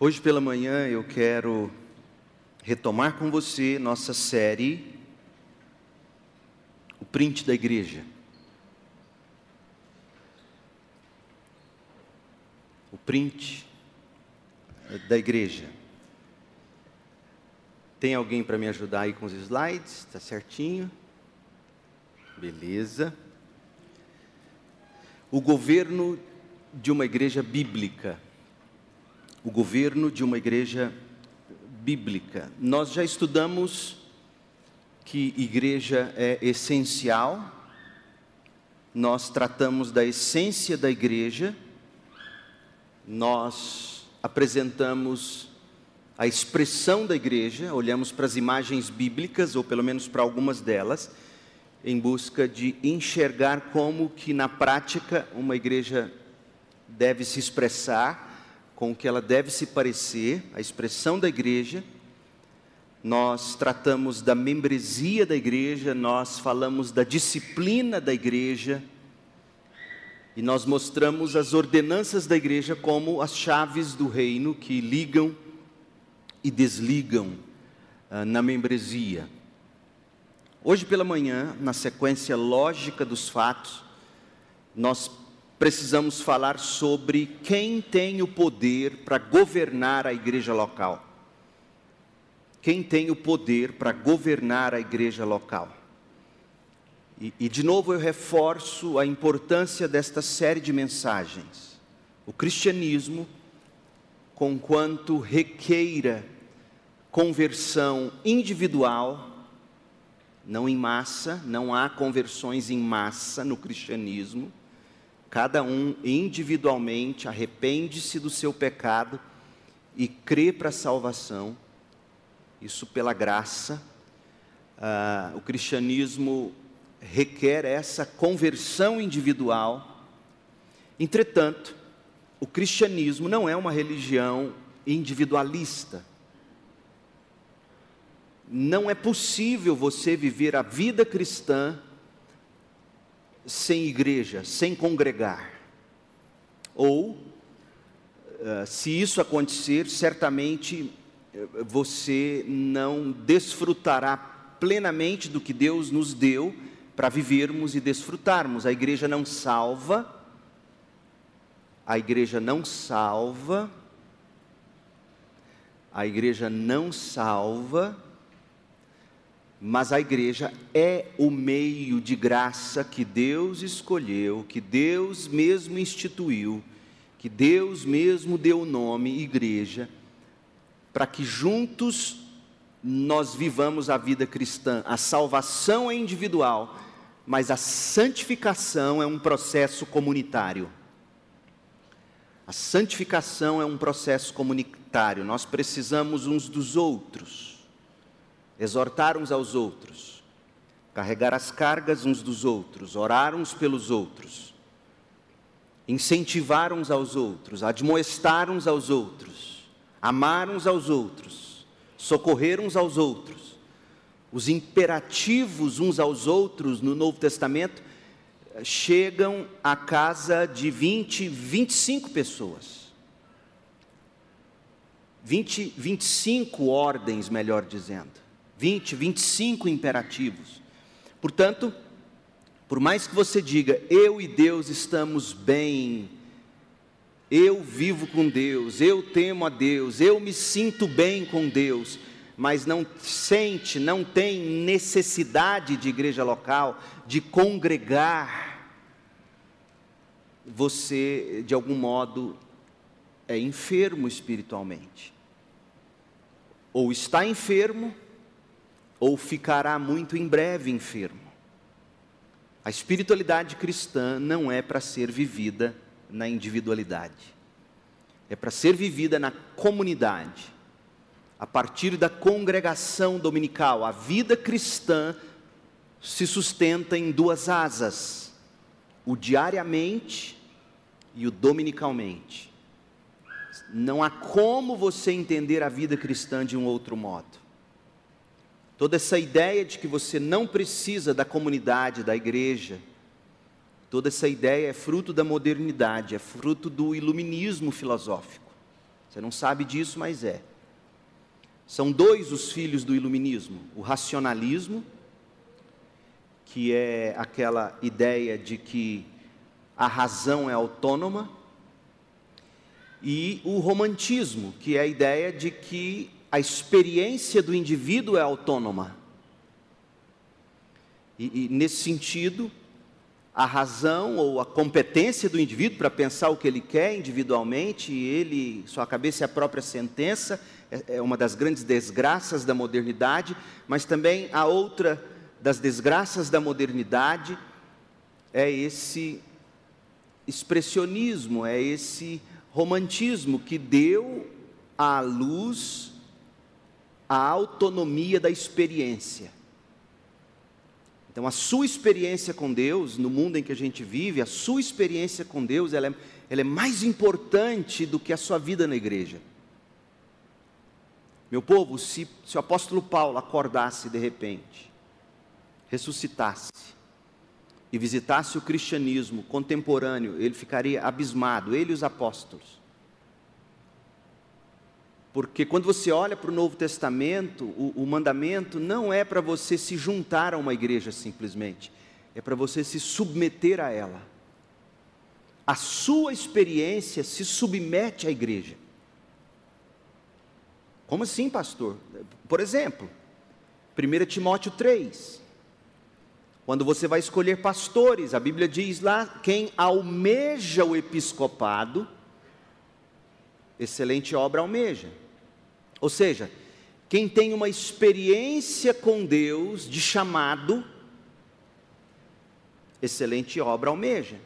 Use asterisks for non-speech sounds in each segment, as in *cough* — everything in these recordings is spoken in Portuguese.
Hoje pela manhã eu quero retomar com você nossa série O Print da Igreja. O print da igreja. Tem alguém para me ajudar aí com os slides? Está certinho? Beleza. O governo de uma igreja bíblica o governo de uma igreja bíblica. Nós já estudamos que igreja é essencial, nós tratamos da essência da igreja, nós apresentamos a expressão da igreja, olhamos para as imagens bíblicas, ou pelo menos para algumas delas, em busca de enxergar como que na prática uma igreja deve se expressar com o que ela deve se parecer, a expressão da igreja. Nós tratamos da membresia da igreja, nós falamos da disciplina da igreja, e nós mostramos as ordenanças da igreja como as chaves do reino que ligam e desligam ah, na membresia. Hoje pela manhã, na sequência lógica dos fatos, nós precisamos falar sobre quem tem o poder para governar a igreja local. Quem tem o poder para governar a igreja local. E, e, de novo eu reforço a importância desta série de mensagens. O cristianismo, conquanto requeira conversão individual, não em massa, não há conversões em massa no cristianismo Cada um individualmente arrepende-se do seu pecado e crê para a salvação, isso pela graça. Ah, o cristianismo requer essa conversão individual. Entretanto, o cristianismo não é uma religião individualista. Não é possível você viver a vida cristã sem igreja, sem congregar. Ou, eh, se isso acontecer, certamente eh, você não desfrutará plenamente do que Deus nos deu para vivermos e desfrutarmos. A igreja não salva, a igreja não salva, a igreja não salva mas a igreja é o meio de graça que Deus escolheu, que Deus mesmo instituiu, que Deus mesmo deu o nome igreja, para que juntos nós vivamos a vida cristã. A salvação é individual, mas a santificação é um processo comunitário. A santificação é um processo comunitário, nós precisamos uns dos outros exortar uns aos outros, carregar as cargas uns dos outros, orar uns pelos outros, incentivar uns aos outros, admoestar uns aos outros, amar uns aos outros, socorrer uns aos outros. Os imperativos uns aos outros no Novo Testamento eh, chegam à casa de 20, 25 pessoas. 20, 25 ordens, melhor dizendo. 20, 25 imperativos. Portanto, por mais que você diga, eu e Deus estamos bem, eu vivo com Deus, eu temo a Deus, eu me sinto bem com Deus, mas não sente, não tem necessidade de igreja local, de congregar, você, de algum modo, é enfermo espiritualmente. Ou está enfermo, ou ficará muito em breve enfermo. A espiritualidade cristã não é para ser vivida na individualidade, é para ser vivida na comunidade, a partir da congregação dominical. A vida cristã se sustenta em duas asas: o diariamente e o dominicalmente. Não há como você entender a vida cristã de um outro modo. Toda essa ideia de que você não precisa da comunidade, da igreja, toda essa ideia é fruto da modernidade, é fruto do iluminismo filosófico. Você não sabe disso, mas é. São dois os filhos do iluminismo: o racionalismo, que é aquela ideia de que a razão é autônoma, e o romantismo, que é a ideia de que a experiência do indivíduo é autônoma. E, e nesse sentido, a razão ou a competência do indivíduo para pensar o que ele quer individualmente, ele, sua cabeça é a própria sentença, é, é uma das grandes desgraças da modernidade, mas também a outra das desgraças da modernidade é esse expressionismo, é esse romantismo que deu à luz a autonomia da experiência. Então, a sua experiência com Deus, no mundo em que a gente vive, a sua experiência com Deus, ela é, ela é mais importante do que a sua vida na igreja. Meu povo, se, se o apóstolo Paulo acordasse de repente, ressuscitasse e visitasse o cristianismo contemporâneo, ele ficaria abismado, ele e os apóstolos. Porque quando você olha para o Novo Testamento, o, o mandamento não é para você se juntar a uma igreja simplesmente, é para você se submeter a ela. A sua experiência se submete à igreja. Como assim, pastor? Por exemplo, 1 Timóteo 3. Quando você vai escolher pastores, a Bíblia diz lá: quem almeja o episcopado, excelente obra almeja. Ou seja, quem tem uma experiência com Deus de chamado, excelente obra almeja.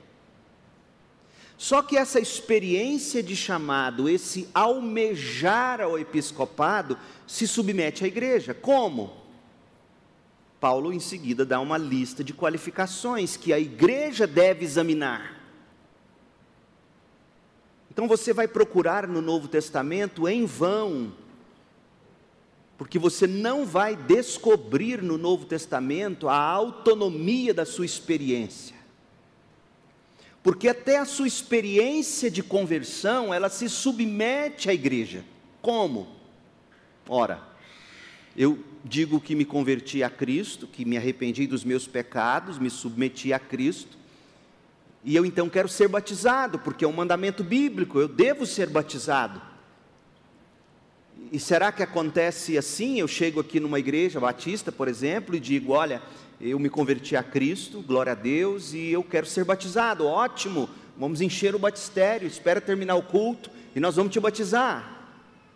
Só que essa experiência de chamado, esse almejar ao episcopado, se submete à igreja. Como? Paulo em seguida dá uma lista de qualificações que a igreja deve examinar. Então você vai procurar no Novo Testamento em vão porque você não vai descobrir no Novo Testamento a autonomia da sua experiência. Porque até a sua experiência de conversão, ela se submete à igreja. Como? Ora, eu digo que me converti a Cristo, que me arrependi dos meus pecados, me submeti a Cristo, e eu então quero ser batizado, porque é um mandamento bíblico, eu devo ser batizado. E será que acontece assim? Eu chego aqui numa igreja batista, por exemplo, e digo: Olha, eu me converti a Cristo, glória a Deus, e eu quero ser batizado. Ótimo, vamos encher o batistério, espera terminar o culto e nós vamos te batizar.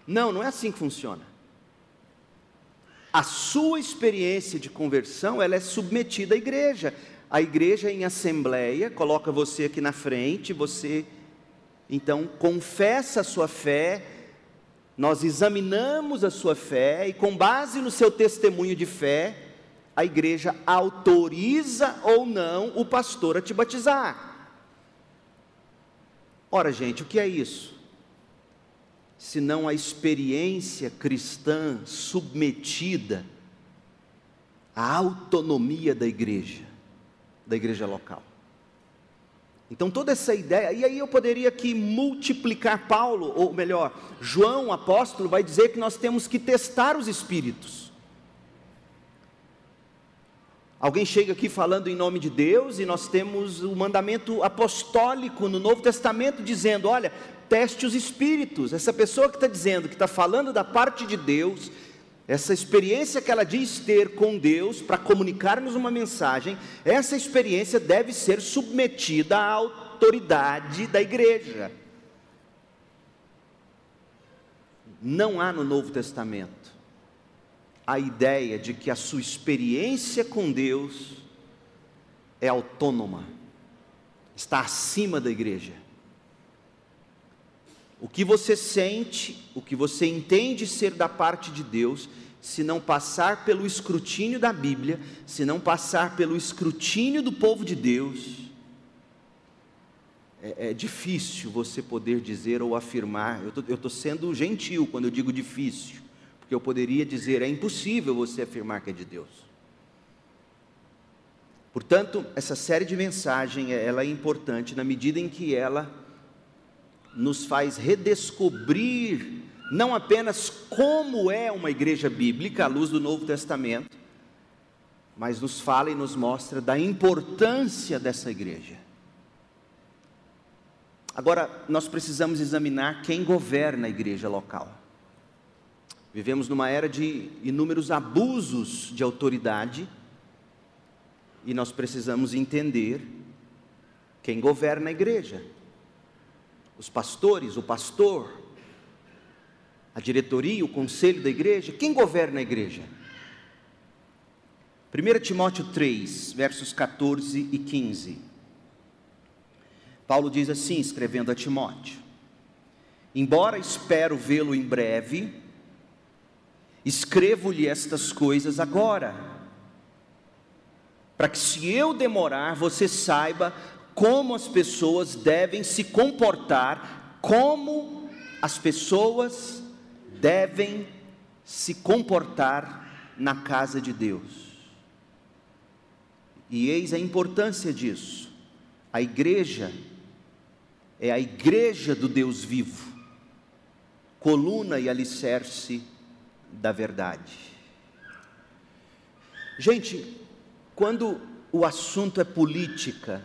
Não, não é assim que funciona. A sua experiência de conversão, ela é submetida à igreja. A igreja em assembleia coloca você aqui na frente, você então confessa a sua fé, nós examinamos a sua fé e, com base no seu testemunho de fé, a igreja autoriza ou não o pastor a te batizar. Ora, gente, o que é isso? Se não a experiência cristã submetida à autonomia da igreja, da igreja local. Então toda essa ideia, e aí eu poderia aqui multiplicar Paulo, ou melhor, João, apóstolo, vai dizer que nós temos que testar os espíritos. Alguém chega aqui falando em nome de Deus e nós temos o mandamento apostólico no Novo Testamento dizendo: olha, teste os espíritos. Essa pessoa que está dizendo que está falando da parte de Deus, essa experiência que ela diz ter com Deus para comunicar-nos uma mensagem, essa experiência deve ser submetida à autoridade da igreja. Não há no Novo Testamento a ideia de que a sua experiência com Deus é autônoma, está acima da igreja. O que você sente, o que você entende ser da parte de Deus, se não passar pelo escrutínio da Bíblia, se não passar pelo escrutínio do povo de Deus, é, é difícil você poder dizer ou afirmar. Eu estou sendo gentil quando eu digo difícil, porque eu poderia dizer é impossível você afirmar que é de Deus. Portanto, essa série de mensagens ela é importante na medida em que ela nos faz redescobrir não apenas como é uma igreja bíblica à luz do Novo Testamento, mas nos fala e nos mostra da importância dessa igreja. Agora, nós precisamos examinar quem governa a igreja local. Vivemos numa era de inúmeros abusos de autoridade e nós precisamos entender quem governa a igreja. Os pastores, o pastor, a diretoria, o conselho da igreja, quem governa a igreja? 1 Timóteo 3, versos 14 e 15. Paulo diz assim, escrevendo a Timóteo: Embora espero vê-lo em breve, escrevo-lhe estas coisas agora, para que se eu demorar, você saiba como as pessoas devem se comportar, como as pessoas devem se comportar na casa de Deus. E eis a importância disso. A igreja é a igreja do Deus vivo, coluna e alicerce da verdade. Gente, quando o assunto é política,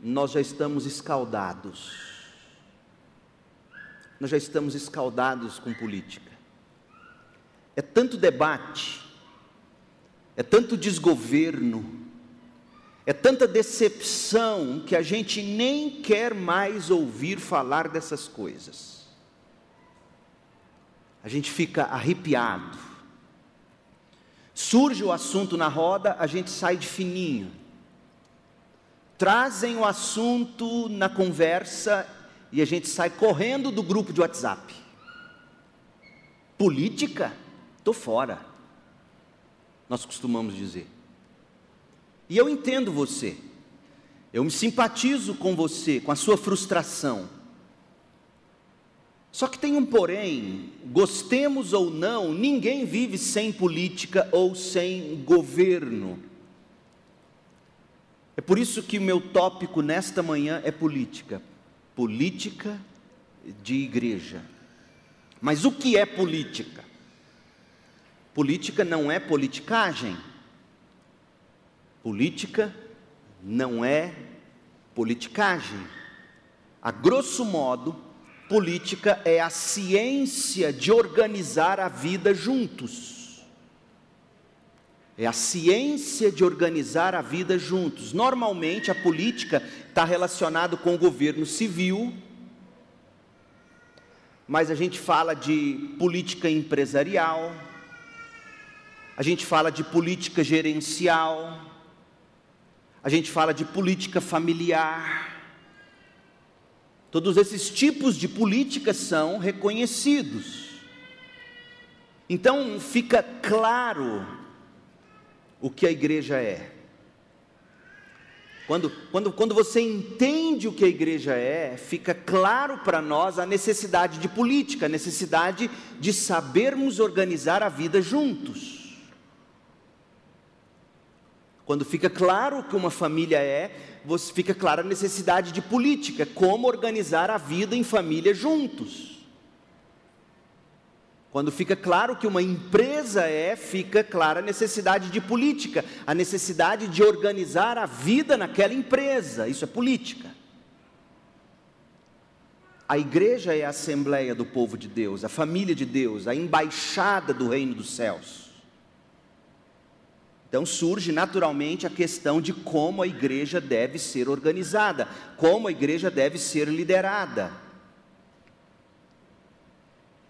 nós já estamos escaldados. Nós já estamos escaldados com política. É tanto debate, é tanto desgoverno, é tanta decepção que a gente nem quer mais ouvir falar dessas coisas. A gente fica arrepiado. Surge o assunto na roda, a gente sai de fininho. Trazem o assunto na conversa e a gente sai correndo do grupo de WhatsApp. Política? Estou fora. Nós costumamos dizer. E eu entendo você, eu me simpatizo com você, com a sua frustração. Só que tem um porém, gostemos ou não, ninguém vive sem política ou sem governo. É por isso que o meu tópico nesta manhã é política. Política de igreja. Mas o que é política? Política não é politicagem. Política não é politicagem. A grosso modo, política é a ciência de organizar a vida juntos. É a ciência de organizar a vida juntos. Normalmente a política está relacionada com o governo civil, mas a gente fala de política empresarial, a gente fala de política gerencial, a gente fala de política familiar. Todos esses tipos de política são reconhecidos. Então fica claro o que a igreja é. Quando, quando, quando você entende o que a igreja é, fica claro para nós a necessidade de política, a necessidade de sabermos organizar a vida juntos. Quando fica claro o que uma família é, fica clara a necessidade de política, como organizar a vida em família juntos. Quando fica claro que uma empresa é, fica clara a necessidade de política, a necessidade de organizar a vida naquela empresa. Isso é política. A igreja é a assembleia do povo de Deus, a família de Deus, a embaixada do reino dos céus. Então surge naturalmente a questão de como a igreja deve ser organizada, como a igreja deve ser liderada.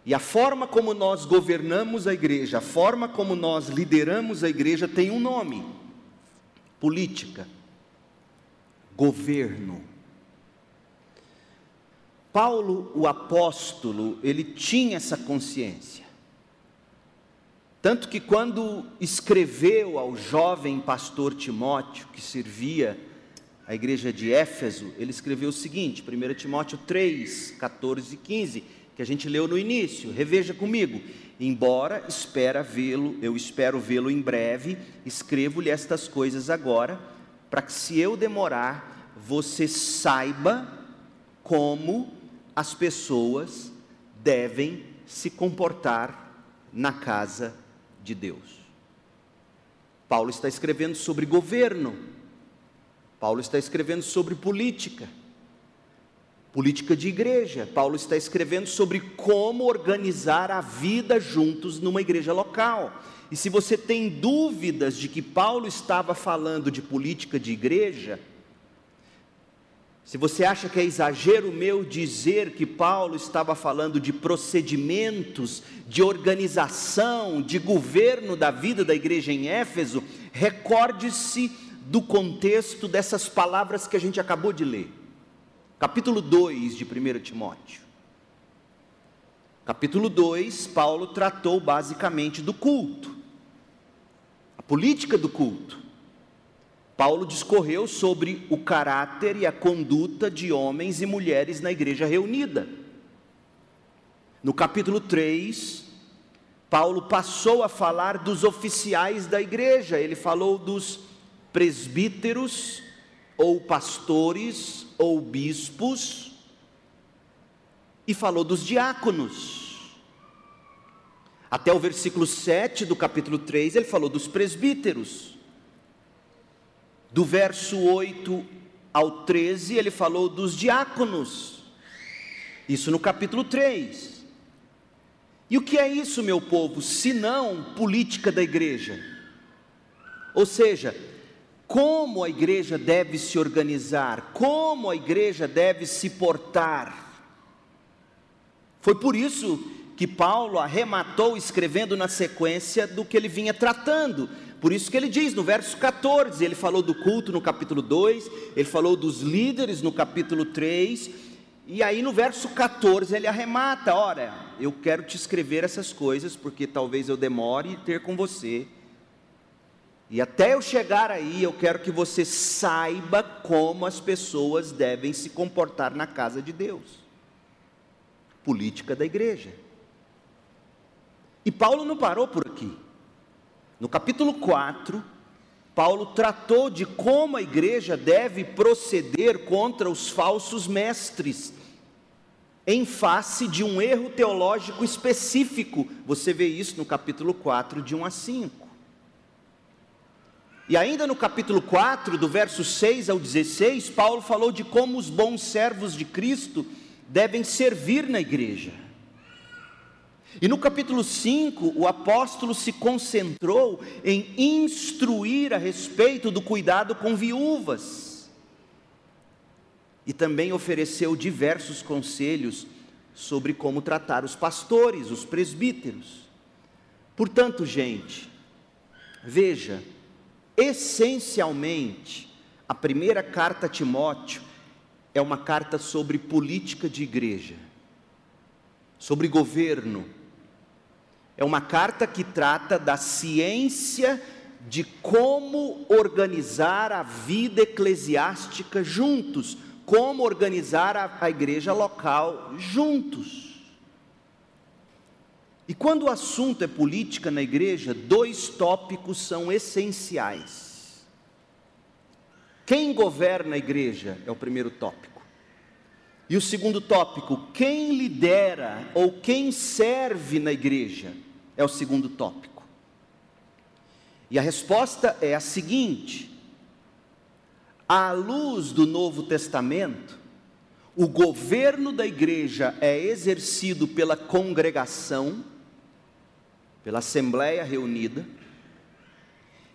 E a forma como nós governamos a igreja, a forma como nós lideramos a igreja tem um nome: política, governo. Paulo, o apóstolo, ele tinha essa consciência. Tanto que quando escreveu ao jovem pastor Timóteo, que servia a igreja de Éfeso, ele escreveu o seguinte, 1 Timóteo 3, 14 e 15, que a gente leu no início, reveja comigo. Embora espera vê-lo, eu espero vê-lo em breve, escrevo-lhe estas coisas agora, para que se eu demorar, você saiba como as pessoas devem se comportar na casa de Deus. Paulo está escrevendo sobre governo, Paulo está escrevendo sobre política, política de igreja. Paulo está escrevendo sobre como organizar a vida juntos numa igreja local. E se você tem dúvidas de que Paulo estava falando de política de igreja, se você acha que é exagero meu dizer que Paulo estava falando de procedimentos, de organização, de governo da vida da igreja em Éfeso, recorde-se do contexto dessas palavras que a gente acabou de ler. Capítulo 2 de 1 Timóteo. Capítulo 2, Paulo tratou basicamente do culto, a política do culto. Paulo discorreu sobre o caráter e a conduta de homens e mulheres na igreja reunida. No capítulo 3, Paulo passou a falar dos oficiais da igreja, ele falou dos presbíteros, ou pastores, ou bispos, e falou dos diáconos. Até o versículo 7 do capítulo 3, ele falou dos presbíteros. Do verso 8 ao 13, ele falou dos diáconos. Isso no capítulo 3. E o que é isso, meu povo, se não política da igreja? Ou seja, como a igreja deve se organizar, como a igreja deve se portar. Foi por isso que Paulo arrematou escrevendo na sequência do que ele vinha tratando, por isso que ele diz no verso 14, ele falou do culto no capítulo 2, ele falou dos líderes no capítulo 3, e aí no verso 14 ele arremata: Ora, eu quero te escrever essas coisas, porque talvez eu demore ter com você, e até eu chegar aí, eu quero que você saiba como as pessoas devem se comportar na casa de Deus. Política da igreja. E Paulo não parou por aqui. No capítulo 4, Paulo tratou de como a igreja deve proceder contra os falsos mestres, em face de um erro teológico específico. Você vê isso no capítulo 4, de 1 a 5. E ainda no capítulo 4, do verso 6 ao 16, Paulo falou de como os bons servos de Cristo devem servir na igreja. E no capítulo 5, o apóstolo se concentrou em instruir a respeito do cuidado com viúvas. E também ofereceu diversos conselhos sobre como tratar os pastores, os presbíteros. Portanto, gente, veja, essencialmente, a primeira carta a Timóteo é uma carta sobre política de igreja, sobre governo, é uma carta que trata da ciência de como organizar a vida eclesiástica juntos, como organizar a, a igreja local juntos. E quando o assunto é política na igreja, dois tópicos são essenciais. Quem governa a igreja é o primeiro tópico. E o segundo tópico, quem lidera ou quem serve na igreja, é o segundo tópico. E a resposta é a seguinte: à luz do Novo Testamento, o governo da igreja é exercido pela congregação, pela assembleia reunida,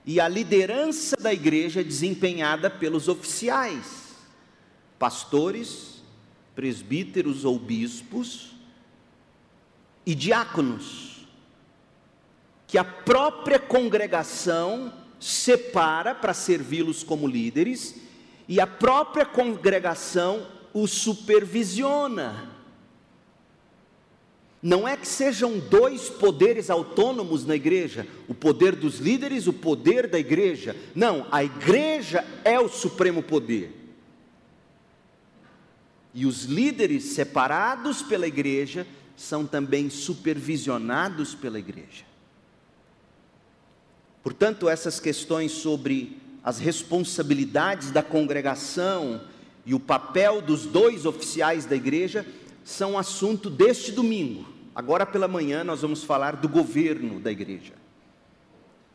e a liderança da igreja é desempenhada pelos oficiais, pastores, presbíteros ou bispos e diáconos, que a própria congregação separa para servi-los como líderes e a própria congregação os supervisiona. Não é que sejam dois poderes autônomos na igreja, o poder dos líderes, o poder da igreja. Não, a igreja é o supremo poder. E os líderes separados pela igreja são também supervisionados pela igreja. Portanto, essas questões sobre as responsabilidades da congregação e o papel dos dois oficiais da igreja são assunto deste domingo. Agora pela manhã nós vamos falar do governo da igreja.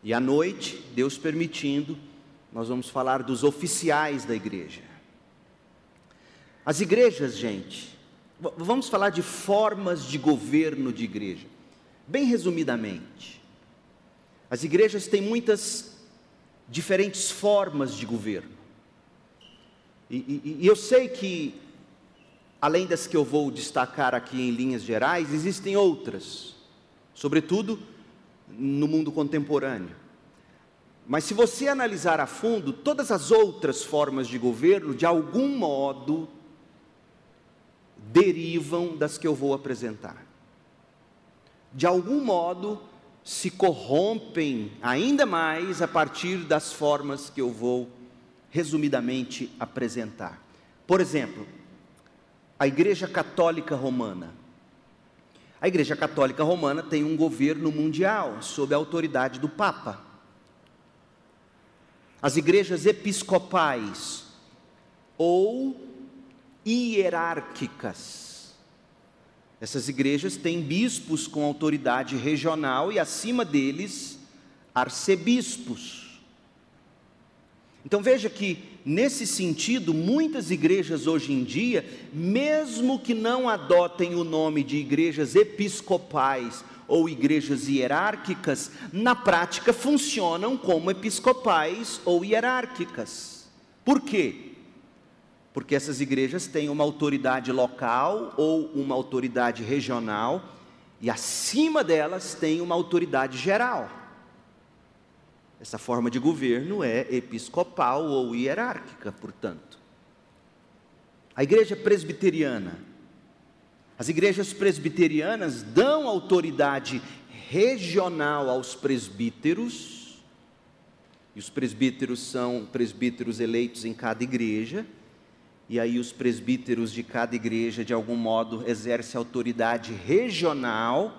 E à noite, Deus permitindo, nós vamos falar dos oficiais da igreja. As igrejas, gente, vamos falar de formas de governo de igreja. Bem resumidamente, as igrejas têm muitas diferentes formas de governo. E, e, e eu sei que, além das que eu vou destacar aqui em linhas gerais, existem outras, sobretudo no mundo contemporâneo. Mas se você analisar a fundo, todas as outras formas de governo, de algum modo, derivam das que eu vou apresentar. De algum modo, se corrompem ainda mais a partir das formas que eu vou resumidamente apresentar. Por exemplo, a Igreja Católica Romana. A Igreja Católica Romana tem um governo mundial sob a autoridade do Papa. As igrejas episcopais ou hierárquicas. Essas igrejas têm bispos com autoridade regional e acima deles arcebispos. Então veja que, nesse sentido, muitas igrejas hoje em dia, mesmo que não adotem o nome de igrejas episcopais ou igrejas hierárquicas, na prática funcionam como episcopais ou hierárquicas. Por quê? porque essas igrejas têm uma autoridade local ou uma autoridade regional, e acima delas tem uma autoridade geral. Essa forma de governo é episcopal ou hierárquica, portanto. A igreja presbiteriana. As igrejas presbiterianas dão autoridade regional aos presbíteros, e os presbíteros são presbíteros eleitos em cada igreja, e aí os presbíteros de cada igreja, de algum modo, exercem autoridade regional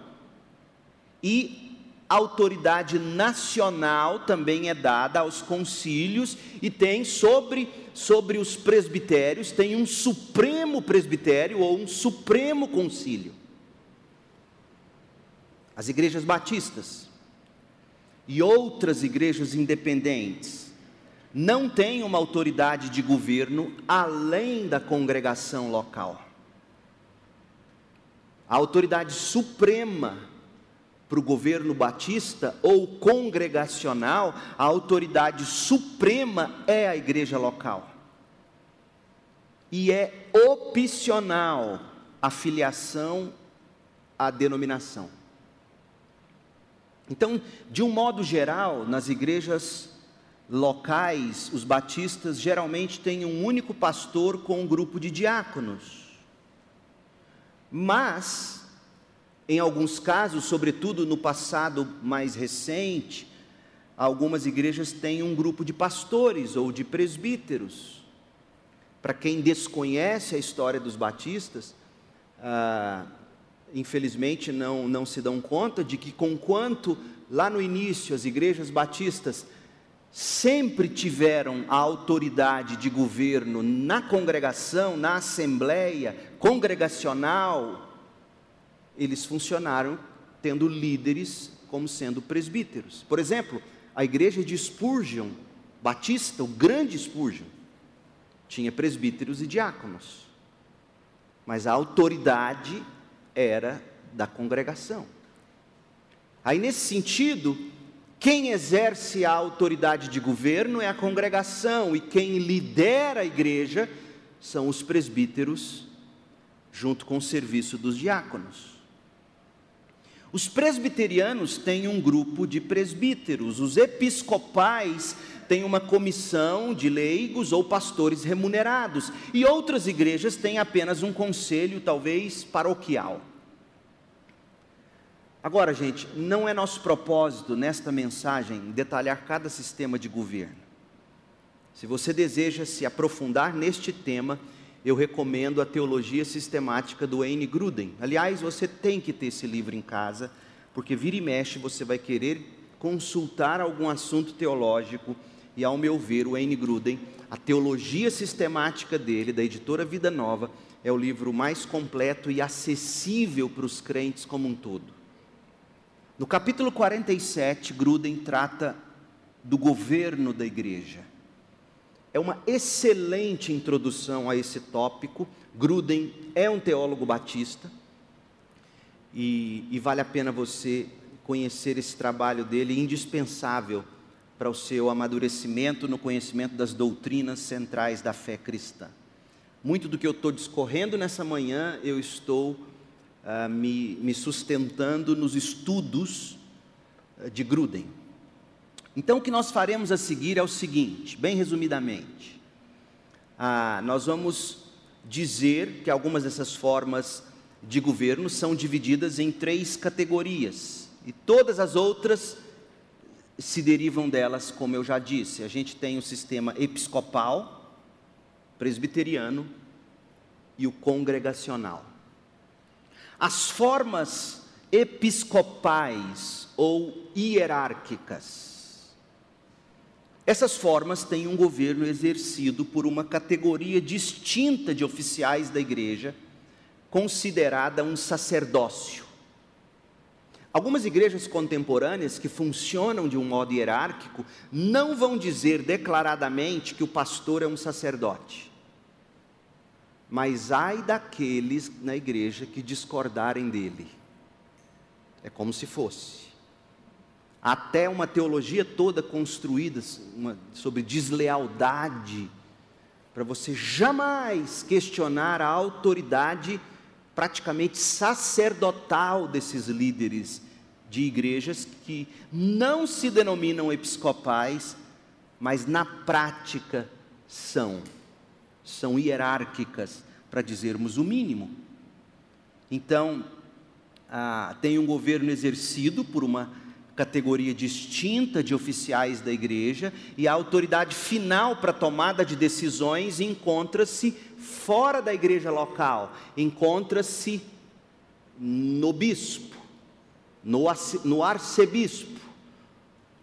e autoridade nacional também é dada aos concílios e tem sobre sobre os presbitérios tem um supremo presbitério ou um supremo concílio. As igrejas batistas e outras igrejas independentes não tem uma autoridade de governo além da congregação local. A autoridade suprema para o governo batista ou congregacional, a autoridade suprema é a igreja local. E é opcional a filiação à denominação. Então, de um modo geral, nas igrejas locais, os batistas geralmente têm um único pastor com um grupo de diáconos. Mas, em alguns casos, sobretudo no passado mais recente, algumas igrejas têm um grupo de pastores ou de presbíteros. Para quem desconhece a história dos batistas, ah, infelizmente não, não se dão conta de que, conquanto lá no início as igrejas batistas sempre tiveram a autoridade de governo na congregação, na assembleia congregacional, eles funcionaram tendo líderes como sendo presbíteros. Por exemplo, a igreja de Spurgeon, Batista, o grande Spurgeon, tinha presbíteros e diáconos, mas a autoridade era da congregação. Aí, nesse sentido, quem exerce a autoridade de governo é a congregação, e quem lidera a igreja são os presbíteros, junto com o serviço dos diáconos. Os presbiterianos têm um grupo de presbíteros, os episcopais têm uma comissão de leigos ou pastores remunerados, e outras igrejas têm apenas um conselho, talvez paroquial. Agora, gente, não é nosso propósito nesta mensagem detalhar cada sistema de governo. Se você deseja se aprofundar neste tema, eu recomendo a Teologia Sistemática do Wayne Gruden. Aliás, você tem que ter esse livro em casa, porque vira e mexe você vai querer consultar algum assunto teológico, e ao meu ver, o Wayne Gruden, a teologia sistemática dele, da editora Vida Nova, é o livro mais completo e acessível para os crentes como um todo. No capítulo 47, Gruden trata do governo da igreja. É uma excelente introdução a esse tópico. Gruden é um teólogo batista e, e vale a pena você conhecer esse trabalho dele, indispensável para o seu amadurecimento no conhecimento das doutrinas centrais da fé cristã. Muito do que eu estou discorrendo nessa manhã, eu estou uh, me, me, sustentando nos estudos uh, de Gruden. Então, o que nós faremos a seguir é o seguinte, bem resumidamente. Uh, nós vamos dizer que algumas dessas formas de governo são divididas em três categorias, e todas as outras se derivam delas, como eu já disse. A gente tem o sistema episcopal, presbiteriano e o congregacional. As formas episcopais ou hierárquicas. Essas formas têm um governo exercido por uma categoria distinta de oficiais da igreja, considerada um sacerdócio. Algumas igrejas contemporâneas que funcionam de um modo hierárquico não vão dizer declaradamente que o pastor é um sacerdote. Mas ai daqueles na igreja que discordarem dele. É como se fosse. Até uma teologia toda construída uma, sobre deslealdade, para você jamais questionar a autoridade praticamente sacerdotal desses líderes de igrejas que não se denominam episcopais, mas na prática são, são hierárquicas, para dizermos o mínimo. Então, ah, tem um governo exercido por uma categoria distinta de oficiais da igreja, e a autoridade final para tomada de decisões encontra-se fora da igreja local, encontra-se no bispo, no, no arcebispo,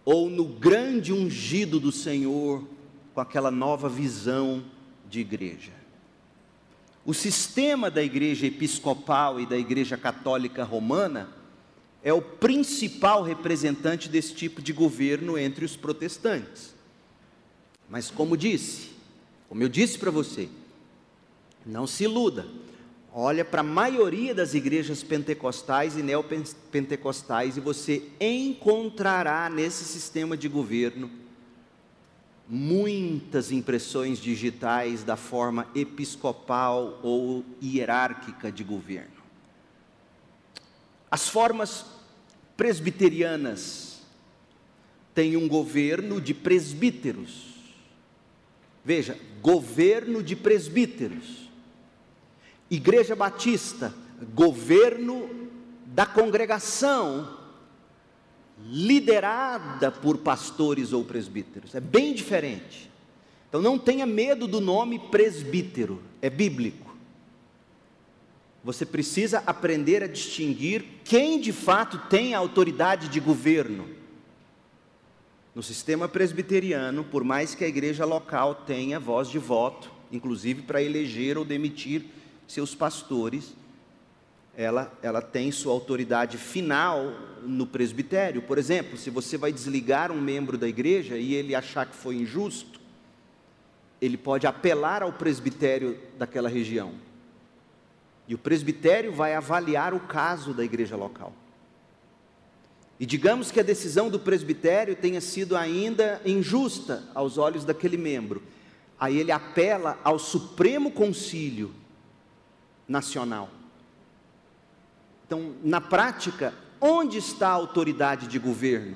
ou no grande ungido do Senhor, com aquela nova visão de igreja. O sistema da igreja episcopal e da igreja católica romana é o principal representante desse tipo de governo entre os protestantes. Mas, como disse, como eu disse para você, não se iluda. Olha para a maioria das igrejas pentecostais e neopentecostais e você encontrará nesse sistema de governo muitas impressões digitais da forma episcopal ou hierárquica de governo. As formas presbiterianas têm um governo de presbíteros. Veja, governo de presbíteros. Igreja Batista, governo da congregação, liderada por pastores ou presbíteros. É bem diferente. Então não tenha medo do nome presbítero, é bíblico. Você precisa aprender a distinguir quem de fato tem a autoridade de governo. No sistema presbiteriano, por mais que a igreja local tenha voz de voto, inclusive para eleger ou demitir seus pastores, ela, ela tem sua autoridade final no presbitério. Por exemplo, se você vai desligar um membro da igreja e ele achar que foi injusto, ele pode apelar ao presbitério daquela região. E o presbitério vai avaliar o caso da igreja local. E digamos que a decisão do presbitério tenha sido ainda injusta aos olhos daquele membro. Aí ele apela ao Supremo Concílio nacional. Então, na prática, onde está a autoridade de governo?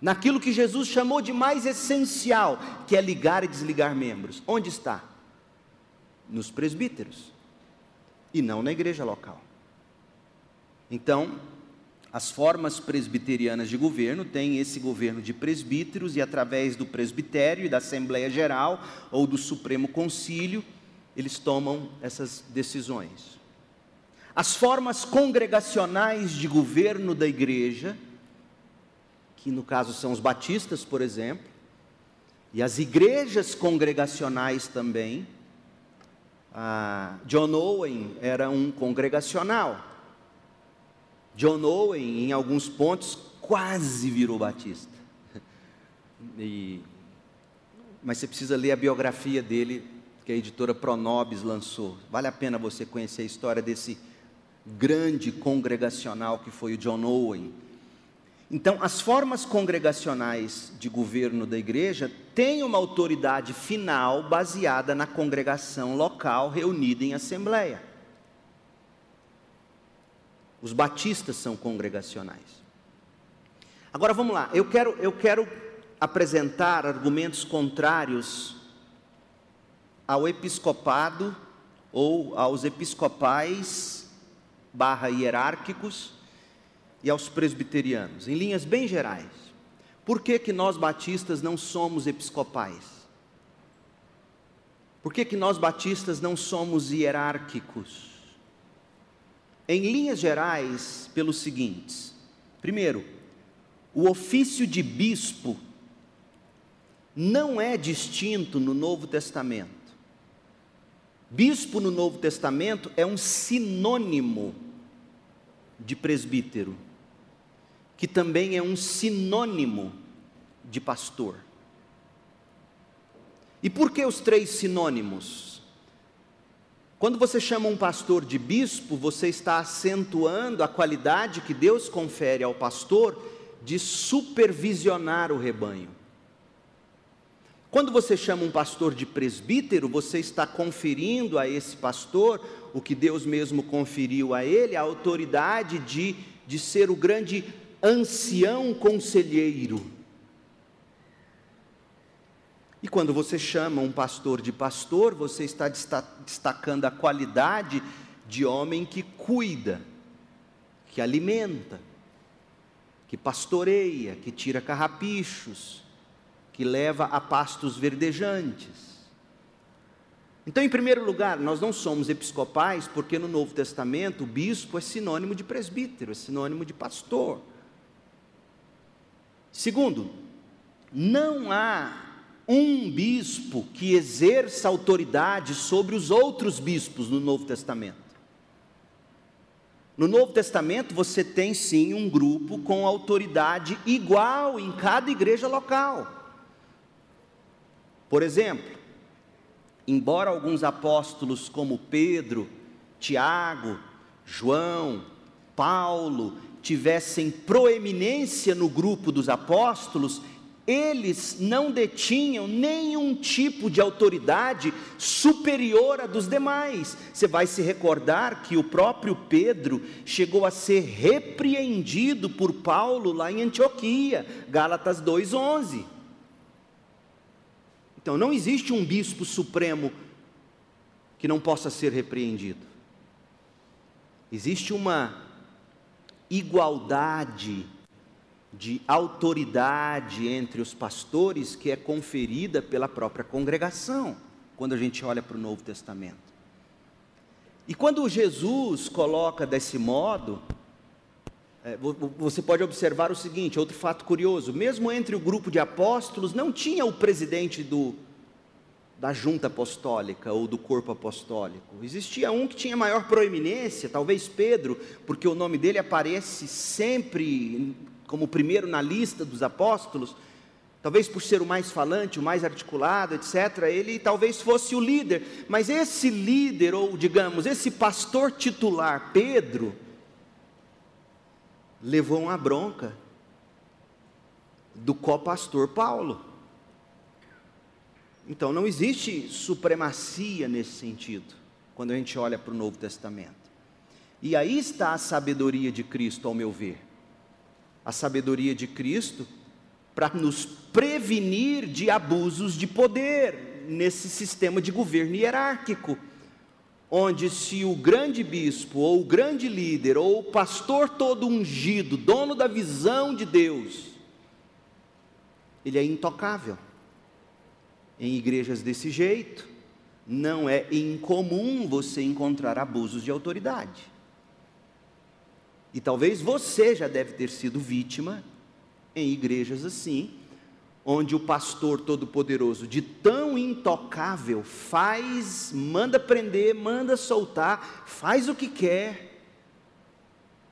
Naquilo que Jesus chamou de mais essencial, que é ligar e desligar membros. Onde está? Nos presbíteros e não na igreja local. Então, as formas presbiterianas de governo têm esse governo de presbíteros e através do presbitério e da Assembleia Geral ou do Supremo Concílio, eles tomam essas decisões. As formas congregacionais de governo da igreja, que no caso são os batistas, por exemplo, e as igrejas congregacionais também, Ah, John Owen era um congregacional. John Owen, em alguns pontos, quase virou batista. *laughs* E, mas você precisa ler a biografia dele, que a editora Pronobis lançou. Vale a pena você conhecer a história desse grande congregacional que foi o John Owen. Então, as formas congregacionais de governo da igreja têm uma autoridade final baseada na congregação local reunida em assembleia. Os batistas são congregacionais. Agora vamos lá, eu quero, eu quero apresentar argumentos contrários ao episcopado ou aos episcopais barra hierárquicos e aos presbiterianos, em linhas bem gerais. Por que, que nós batistas não somos episcopais? Por que, que nós batistas não somos hierárquicos? Em linhas gerais, pelos seguintes: primeiro, o ofício de bispo não é distinto no Novo Testamento. Bispo no Novo Testamento é um sinônimo de presbítero, que também é um sinônimo de pastor. E por que os três sinônimos? Quando você chama um pastor de bispo, você está acentuando a qualidade que Deus confere ao pastor de supervisionar o rebanho. Quando você chama um pastor de presbítero, você está conferindo a esse pastor o que Deus mesmo conferiu a ele, a autoridade de, de ser o grande ancião conselheiro. E quando você chama um pastor de pastor, você está destacando a qualidade de homem que cuida, que alimenta, que pastoreia, que tira carrapichos, que leva a pastos verdejantes. Então, em primeiro lugar, nós não somos episcopais porque no Novo Testamento o bispo é sinônimo de presbítero, é sinônimo de pastor. Segundo, não há um bispo que exerça autoridade sobre os outros bispos no Novo Testamento. No Novo Testamento você tem sim um grupo com autoridade igual em cada igreja local. Por exemplo, embora alguns apóstolos como Pedro, Tiago, João, Paulo tivessem proeminência no grupo dos apóstolos, eles não detinham nenhum tipo de autoridade superior à dos demais. Você vai se recordar que o próprio Pedro chegou a ser repreendido por Paulo lá em Antioquia, Gálatas 2:11. Então, não existe um bispo supremo que não possa ser repreendido. Existe uma igualdade de autoridade entre os pastores que é conferida pela própria congregação, quando a gente olha para o Novo Testamento. E quando Jesus coloca desse modo, é, você pode observar o seguinte: outro fato curioso, mesmo entre o grupo de apóstolos, não tinha o presidente do, da junta apostólica ou do corpo apostólico. Existia um que tinha maior proeminência, talvez Pedro, porque o nome dele aparece sempre como primeiro na lista dos apóstolos, talvez por ser o mais falante, o mais articulado, etc. Ele talvez fosse o líder, mas esse líder, ou digamos, esse pastor titular, Pedro, levou uma bronca do copastor Paulo. Então não existe supremacia nesse sentido, quando a gente olha para o Novo Testamento. E aí está a sabedoria de Cristo, ao meu ver. A sabedoria de Cristo para nos prevenir de abusos de poder nesse sistema de governo hierárquico onde se o grande bispo, ou o grande líder, ou o pastor todo ungido, dono da visão de Deus, ele é intocável. Em igrejas desse jeito, não é incomum você encontrar abusos de autoridade. E talvez você já deve ter sido vítima em igrejas assim, onde o pastor todo-poderoso, de tão intocável, faz, manda prender, manda soltar, faz o que quer,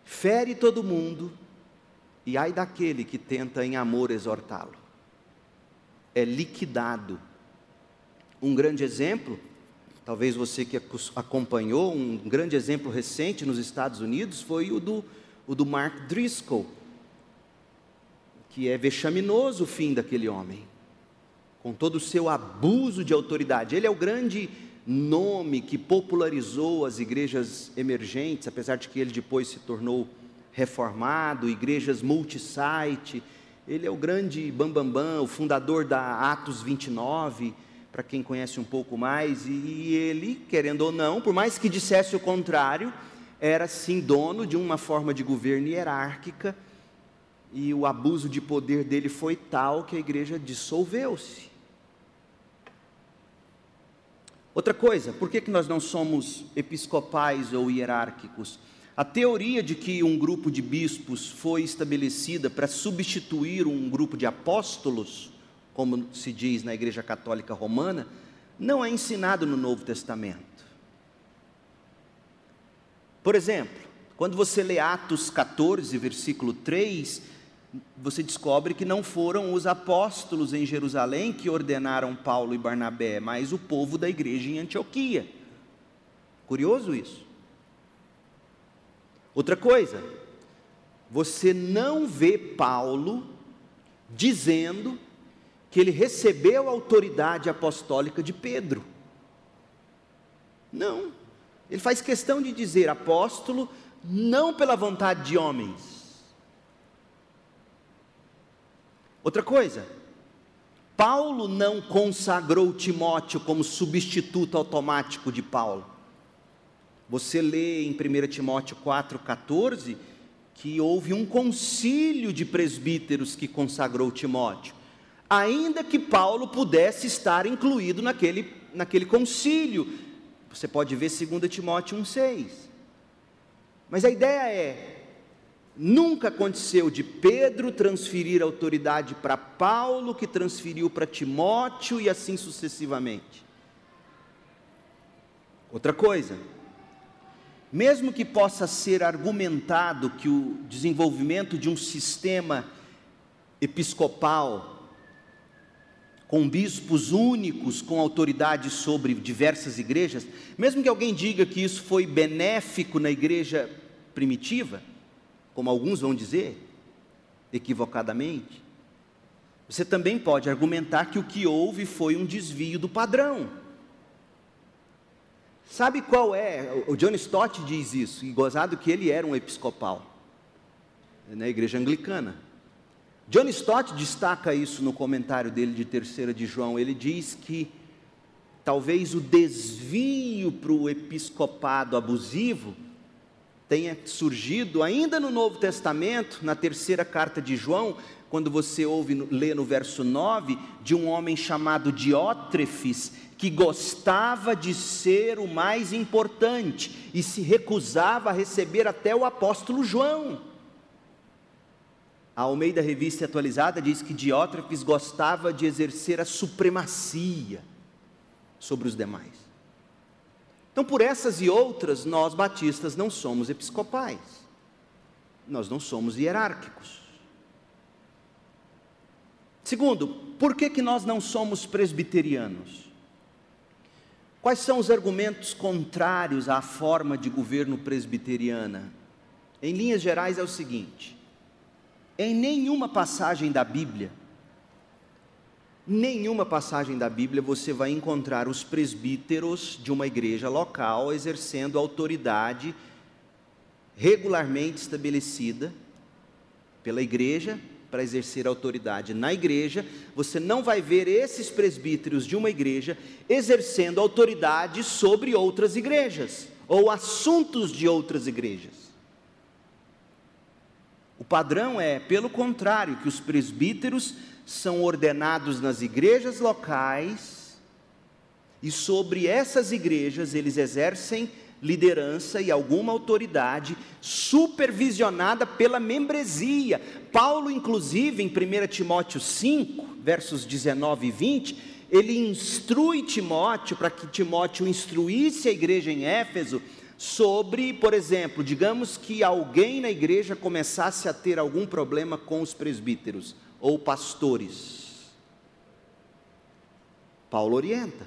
fere todo mundo, e ai daquele que tenta em amor exortá-lo. É liquidado. Um grande exemplo, talvez você que acompanhou, um grande exemplo recente nos Estados Unidos foi o do, o do Mark Driscoll que é vexaminoso o fim daquele homem, com todo o seu abuso de autoridade. Ele é o grande nome que popularizou as igrejas emergentes, apesar de que ele depois se tornou reformado, igrejas multisite. Ele é o grande bambambam, bam, bam, o fundador da Atos 29, para quem conhece um pouco mais, e ele, querendo ou não, por mais que dissesse o contrário, era sim dono de uma forma de governo hierárquica e o abuso de poder dele foi tal que a igreja dissolveu-se. Outra coisa, por que, que nós não somos episcopais ou hierárquicos? A teoria de que um grupo de bispos foi estabelecida para substituir um grupo de apóstolos, como se diz na Igreja Católica Romana, não é ensinado no Novo Testamento. Por exemplo, quando você lê Atos 14, versículo 3, você descobre que não foram os apóstolos em Jerusalém que ordenaram Paulo e Barnabé, mas o povo da igreja em Antioquia. Curioso isso. Outra coisa, você não vê Paulo dizendo que ele recebeu a autoridade apostólica de Pedro. Não. Ele faz questão de dizer apóstolo não pela vontade de homens, Outra coisa, Paulo não consagrou Timóteo como substituto automático de Paulo. Você lê em 1 Timóteo 4,14 que houve um concílio de presbíteros que consagrou Timóteo, ainda que Paulo pudesse estar incluído naquele, naquele concílio. Você pode ver 2 Timóteo 1,6. Mas a ideia é: Nunca aconteceu de Pedro transferir autoridade para Paulo, que transferiu para Timóteo e assim sucessivamente. Outra coisa, mesmo que possa ser argumentado que o desenvolvimento de um sistema episcopal, com bispos únicos, com autoridade sobre diversas igrejas, mesmo que alguém diga que isso foi benéfico na igreja primitiva, como alguns vão dizer, equivocadamente, você também pode argumentar que o que houve foi um desvio do padrão. Sabe qual é? O John Stott diz isso, e gozado que ele era um episcopal na igreja anglicana. John Stott destaca isso no comentário dele de terceira de João. Ele diz que talvez o desvio para o episcopado abusivo tenha surgido ainda no Novo Testamento, na terceira carta de João, quando você ouve lê no verso 9 de um homem chamado Diótrefes, que gostava de ser o mais importante e se recusava a receber até o apóstolo João. A Almeida Revista Atualizada diz que Diótrefes gostava de exercer a supremacia sobre os demais. Então, por essas e outras, nós batistas não somos episcopais, nós não somos hierárquicos. Segundo, por que, que nós não somos presbiterianos? Quais são os argumentos contrários à forma de governo presbiteriana? Em linhas gerais, é o seguinte: em nenhuma passagem da Bíblia nenhuma passagem da Bíblia você vai encontrar os presbíteros de uma igreja local exercendo autoridade regularmente estabelecida pela igreja para exercer autoridade na igreja, você não vai ver esses presbíteros de uma igreja exercendo autoridade sobre outras igrejas ou assuntos de outras igrejas. Padrão é, pelo contrário, que os presbíteros são ordenados nas igrejas locais, e sobre essas igrejas eles exercem liderança e alguma autoridade supervisionada pela membresia. Paulo, inclusive, em 1 Timóteo 5, versos 19 e 20, ele instrui Timóteo para que Timóteo instruísse a igreja em Éfeso sobre, por exemplo, digamos que alguém na igreja começasse a ter algum problema com os presbíteros ou pastores. Paulo orienta.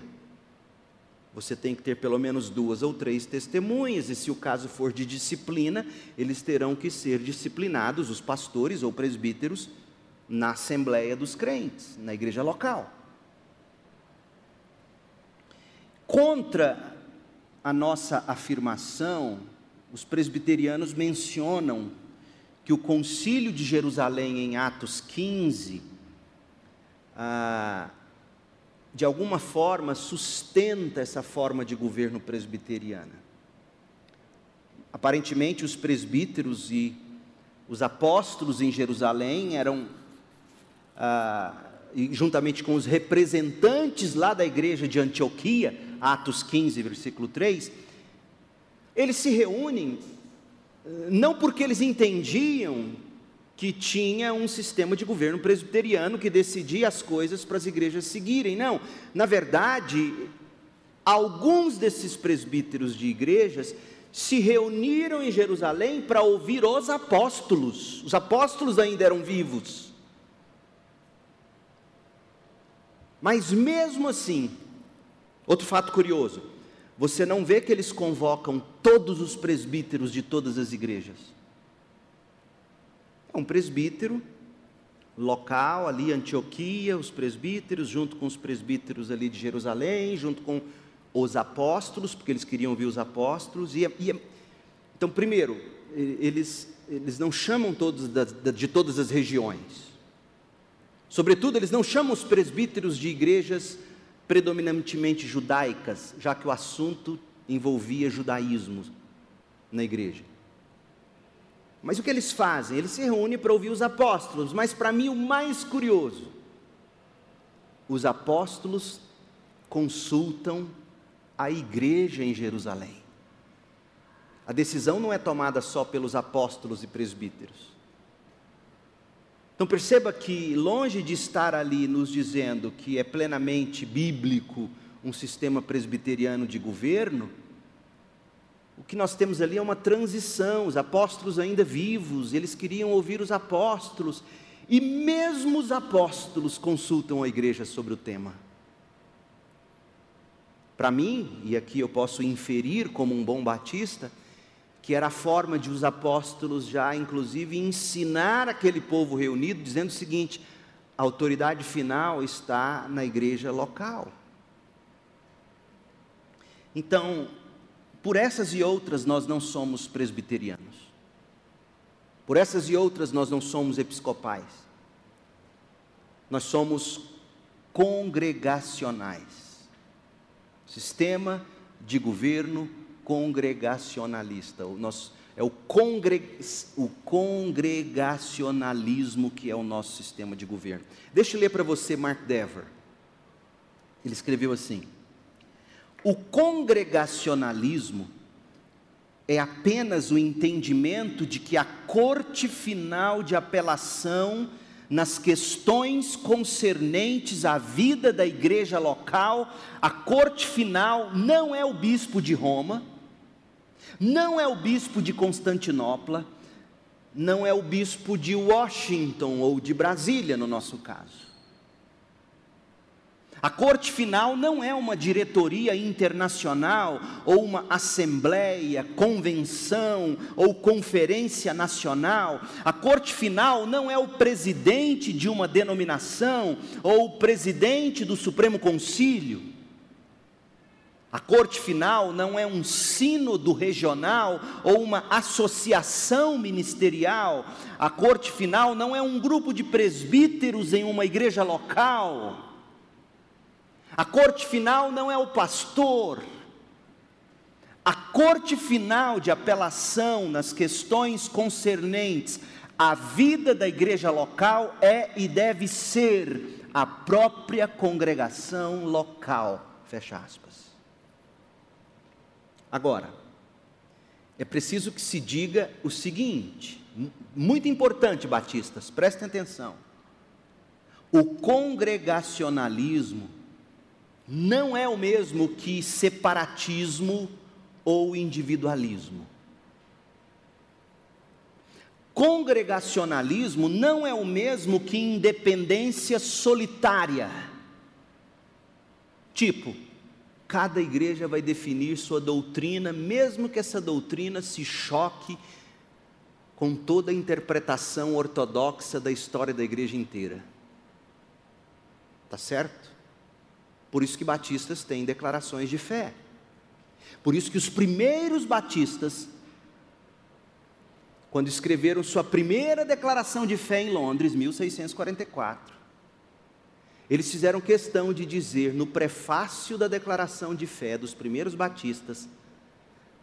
Você tem que ter pelo menos duas ou três testemunhas, e se o caso for de disciplina, eles terão que ser disciplinados, os pastores ou presbíteros, na assembleia dos crentes, na igreja local. Contra a nossa afirmação, os presbiterianos mencionam que o concílio de Jerusalém, em Atos 15, ah, de alguma forma, sustenta essa forma de governo presbiteriana. Aparentemente, os presbíteros e os apóstolos em Jerusalém eram, ah, juntamente com os representantes lá da igreja de Antioquia, Atos 15, versículo 3, eles se reúnem eh, não porque eles entendiam que tinha um sistema de governo presbiteriano que decidia as coisas para as igrejas seguirem. Não, na verdade, alguns desses presbíteros de igrejas se reuniram em Jerusalém para ouvir os apóstolos. Os apóstolos ainda eram vivos. Mas mesmo assim, outro fato curioso, você não vê que eles convocam todos os presbíteros de todas as igrejas. É um presbítero local ali, Antioquia, os presbíteros, junto com os presbíteros ali de Jerusalém, junto com os apóstolos, porque eles queriam ouvir os apóstolos. E, e então, primeiro, eles, eles não chamam todos de todas as regiões. Sobretudo, eles não chamam os presbíteros de igrejas predominantemente judaicas, já que o assunto envolvia judaísmo na igreja. Mas o que eles fazem? Eles se reúnem para ouvir os apóstolos, mas para mim o mais curioso, os apóstolos consultam a igreja em Jerusalém. A decisão não é tomada só pelos apóstolos e presbíteros. Então perceba que, longe de estar ali nos dizendo que é plenamente bíblico um sistema presbiteriano de governo, o que nós temos ali é uma transição, os apóstolos ainda vivos, eles queriam ouvir os apóstolos, e mesmo os apóstolos consultam a igreja sobre o tema. Para mim, e aqui eu posso inferir como um bom batista, que era a forma de os apóstolos já, inclusive, ensinar aquele povo reunido, dizendo o seguinte: a autoridade final está na igreja local. Então, por essas e outras nós não somos presbiterianos. Por essas e outras nós não somos episcopais. Nós somos congregacionais. Sistema de governo congregacionalista. O nosso, é o, congre, o congregacionalismo que é o nosso sistema de governo. Deixa eu ler para você Mark Dever. Ele escreveu assim: o congregacionalismo é apenas o entendimento de que a corte final de apelação nas questões concernentes à vida da igreja local, a corte final não é o bispo de Roma, não é o bispo de Constantinopla, não é o bispo de Washington ou de Brasília, no nosso caso. A corte final não é uma diretoria internacional, ou uma assembleia, convenção ou conferência nacional. A corte final não é o presidente de uma denominação, ou o presidente do Supremo Concílio. A corte final não é um sínodo regional ou uma associação ministerial. A corte final não é um grupo de presbíteros em uma igreja local. A corte final não é o pastor. A corte final de apelação nas questões concernentes à vida da igreja local é e deve ser a própria congregação local. Fecha aspas. Agora, é preciso que se diga o seguinte, muito importante, batistas, prestem atenção. O congregacionalismo não é o mesmo que separatismo ou individualismo. Congregacionalismo não é o mesmo que independência solitária. Tipo, cada igreja vai definir sua doutrina, mesmo que essa doutrina se choque com toda a interpretação ortodoxa da história da igreja inteira. Tá certo? Por isso que batistas têm declarações de fé. Por isso que os primeiros batistas quando escreveram sua primeira declaração de fé em Londres, 1644. Eles fizeram questão de dizer no prefácio da declaração de fé dos primeiros batistas: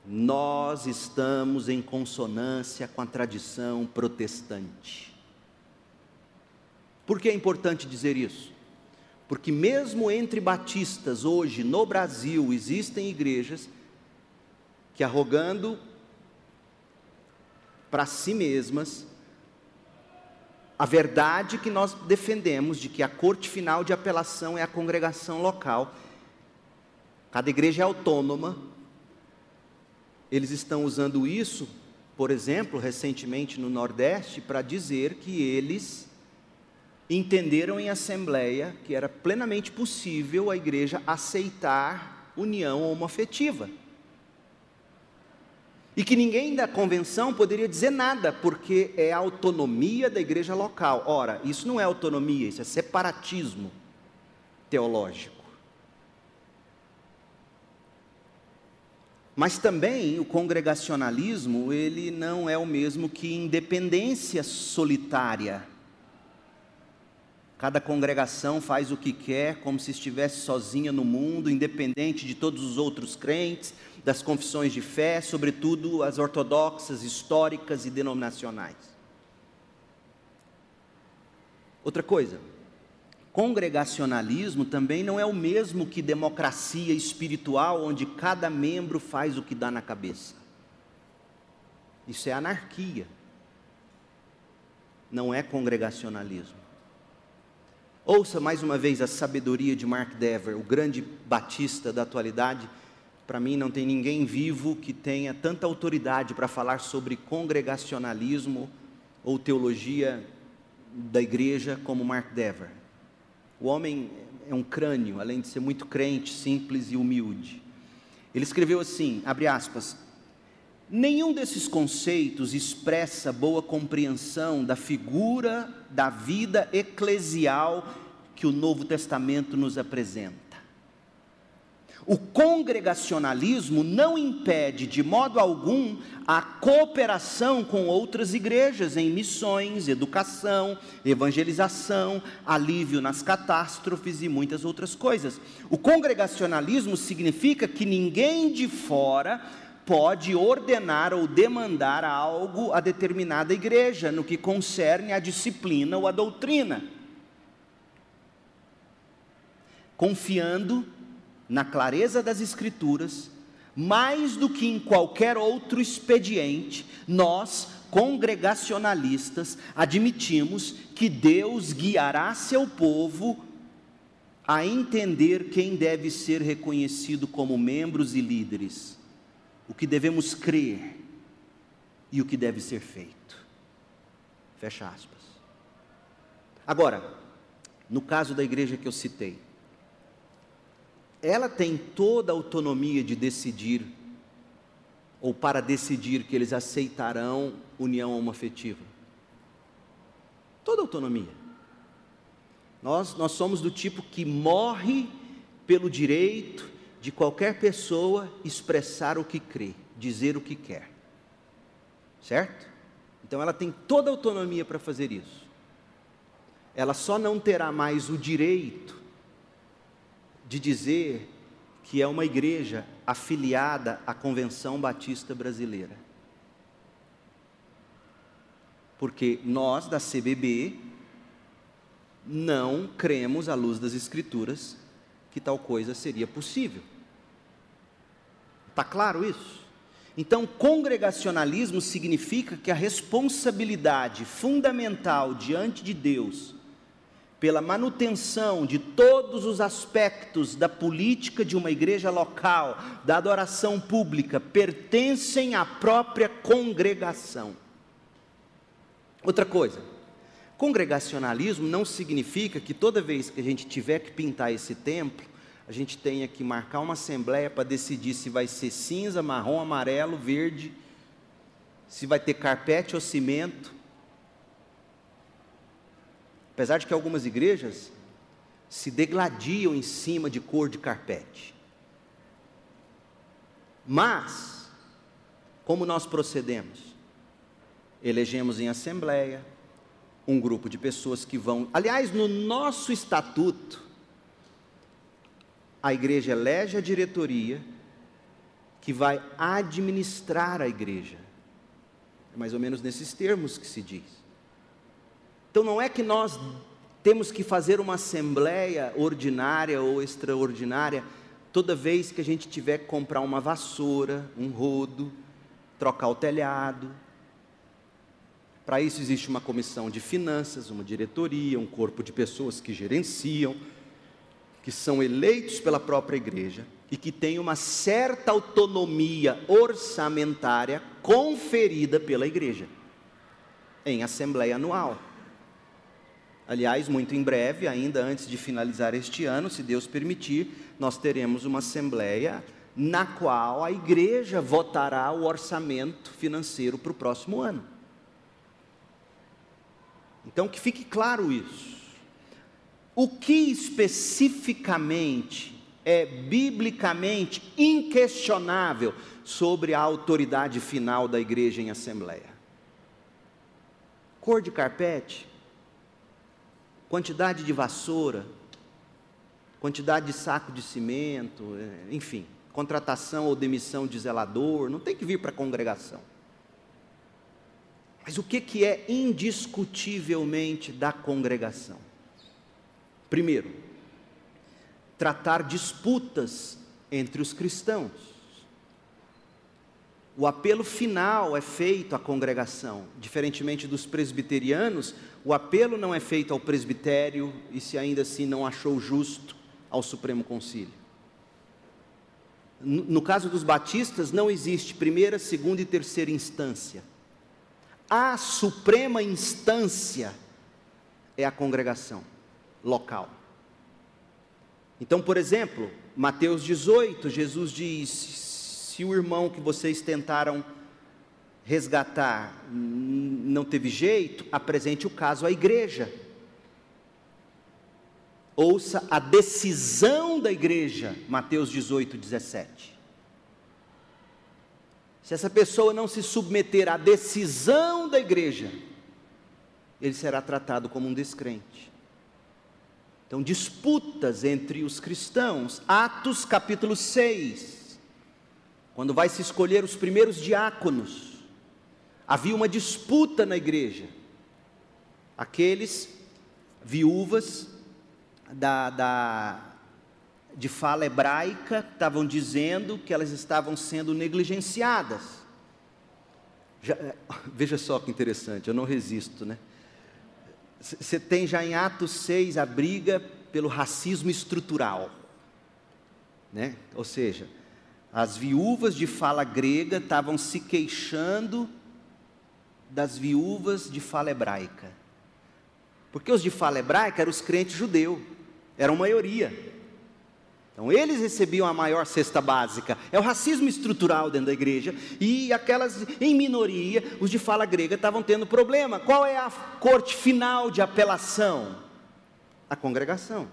nós estamos em consonância com a tradição protestante. Por que é importante dizer isso? Porque, mesmo entre batistas, hoje no Brasil, existem igrejas que, arrogando para si mesmas a verdade que nós defendemos de que a corte final de apelação é a congregação local. Cada igreja é autônoma. Eles estão usando isso, por exemplo, recentemente no Nordeste, para dizer que eles entenderam em assembleia que era plenamente possível a igreja aceitar união homoafetiva e que ninguém da convenção poderia dizer nada, porque é a autonomia da igreja local. Ora, isso não é autonomia, isso é separatismo teológico. Mas também o congregacionalismo, ele não é o mesmo que independência solitária. Cada congregação faz o que quer, como se estivesse sozinha no mundo, independente de todos os outros crentes, das confissões de fé, sobretudo as ortodoxas, históricas e denominacionais. Outra coisa, congregacionalismo também não é o mesmo que democracia espiritual, onde cada membro faz o que dá na cabeça. Isso é anarquia, não é congregacionalismo. Ouça mais uma vez a sabedoria de Mark Dever, o grande batista da atualidade. Para mim, não tem ninguém vivo que tenha tanta autoridade para falar sobre congregacionalismo ou teologia da igreja como Mark Dever. O homem é um crânio, além de ser muito crente, simples e humilde. Ele escreveu assim, abre aspas, Nenhum desses conceitos expressa boa compreensão da figura da vida eclesial que o Novo Testamento nos apresenta. O congregacionalismo não impede de modo algum a cooperação com outras igrejas em missões, educação, evangelização, alívio nas catástrofes e muitas outras coisas. O congregacionalismo significa que ninguém de fora pode ordenar ou demandar algo a determinada igreja no que concerne a disciplina ou a doutrina. Confiando na clareza das Escrituras, mais do que em qualquer outro expediente, nós, congregacionalistas, admitimos que Deus guiará seu povo a entender quem deve ser reconhecido como membros e líderes o que devemos crer e o que deve ser feito. Fecha aspas. Agora, no caso da igreja que eu citei, ela tem toda a autonomia de decidir, ou para decidir que eles aceitarão união homoafetiva. Toda autonomia. Nós, nós somos do tipo que morre pelo direito de qualquer pessoa expressar o que crê, dizer o que quer. Certo? Então ela tem toda a autonomia para fazer isso. Ela só não terá mais o direito de dizer que é uma igreja afiliada à Convenção Batista Brasileira. Porque nós da CBB não cremos à luz das Escrituras que tal coisa seria possível. Está claro isso? Então, congregacionalismo significa que a responsabilidade fundamental diante de Deus pela manutenção de todos os aspectos da política de uma igreja local, da adoração pública, pertencem à própria congregação. Outra coisa, congregacionalismo não significa que toda vez que a gente tiver que pintar esse templo, a gente tenha que marcar uma assembleia para decidir se vai ser cinza, marrom, amarelo, verde, se vai ter carpete ou cimento. Apesar de que algumas igrejas se degladiam em cima de cor de carpete. Mas, como nós procedemos? Elegemos em assembleia um grupo de pessoas que vão. Aliás, no nosso estatuto, a igreja elege a diretoria que vai administrar a igreja. É mais ou menos nesses termos que se diz. Então não é que nós temos que fazer uma assembleia ordinária ou extraordinária toda vez que a gente tiver que comprar uma vassoura, um rodo, trocar o telhado. Para isso existe uma comissão de finanças, uma diretoria, um corpo de pessoas que gerenciam que são eleitos pela própria igreja e que têm uma certa autonomia orçamentária conferida pela igreja em assembleia anual. Aliás, muito em breve, ainda antes de finalizar este ano, se Deus permitir, nós teremos uma assembleia na qual a igreja votará o orçamento financeiro para o próximo ano. Então, que fique claro isso. O que especificamente é biblicamente inquestionável sobre a autoridade final da igreja em assembleia? Cor de carpete, quantidade de vassoura, quantidade de saco de cimento, é, enfim, contratação ou demissão de zelador, não tem que vir para a congregação. Mas o que, que é indiscutivelmente da congregação? Primeiro, tratar disputas entre os cristãos. O apelo final é feito à congregação, diferentemente dos presbiterianos, o apelo não é feito ao presbitério e, se ainda assim não achou justo, ao Supremo Concílio. No caso dos batistas, não existe primeira, segunda e terceira instância. A suprema instância é a congregação local. Então, por exemplo, Mateus 18, Jesus diz: se o irmão que vocês tentaram resgatar não teve jeito, apresente o caso à igreja. Ouça a decisão da igreja, Mateus 18, 17. Se essa pessoa não se submeter à decisão da igreja, ele será tratado como um descrente. Então, disputas entre os cristãos. Atos capítulo 6. Quando vai se escolher os primeiros diáconos, havia uma disputa na igreja. Aqueles viúvas da, da, de fala hebraica estavam dizendo que elas estavam sendo negligenciadas. Já, *laughs* veja só que interessante, eu não resisto, né? Você tem já em Atos 6 a briga pelo racismo estrutural. Né? Ou seja, as viúvas de fala grega estavam se queixando das viúvas de fala hebraica. Porque os de fala hebraica eram os crentes judeus, eram maioria. Então, eles recebiam a maior cesta básica. É o racismo estrutural dentro da igreja. E aquelas em minoria, os de fala grega, estavam tendo problema. Qual é a corte final de apelação? A congregação.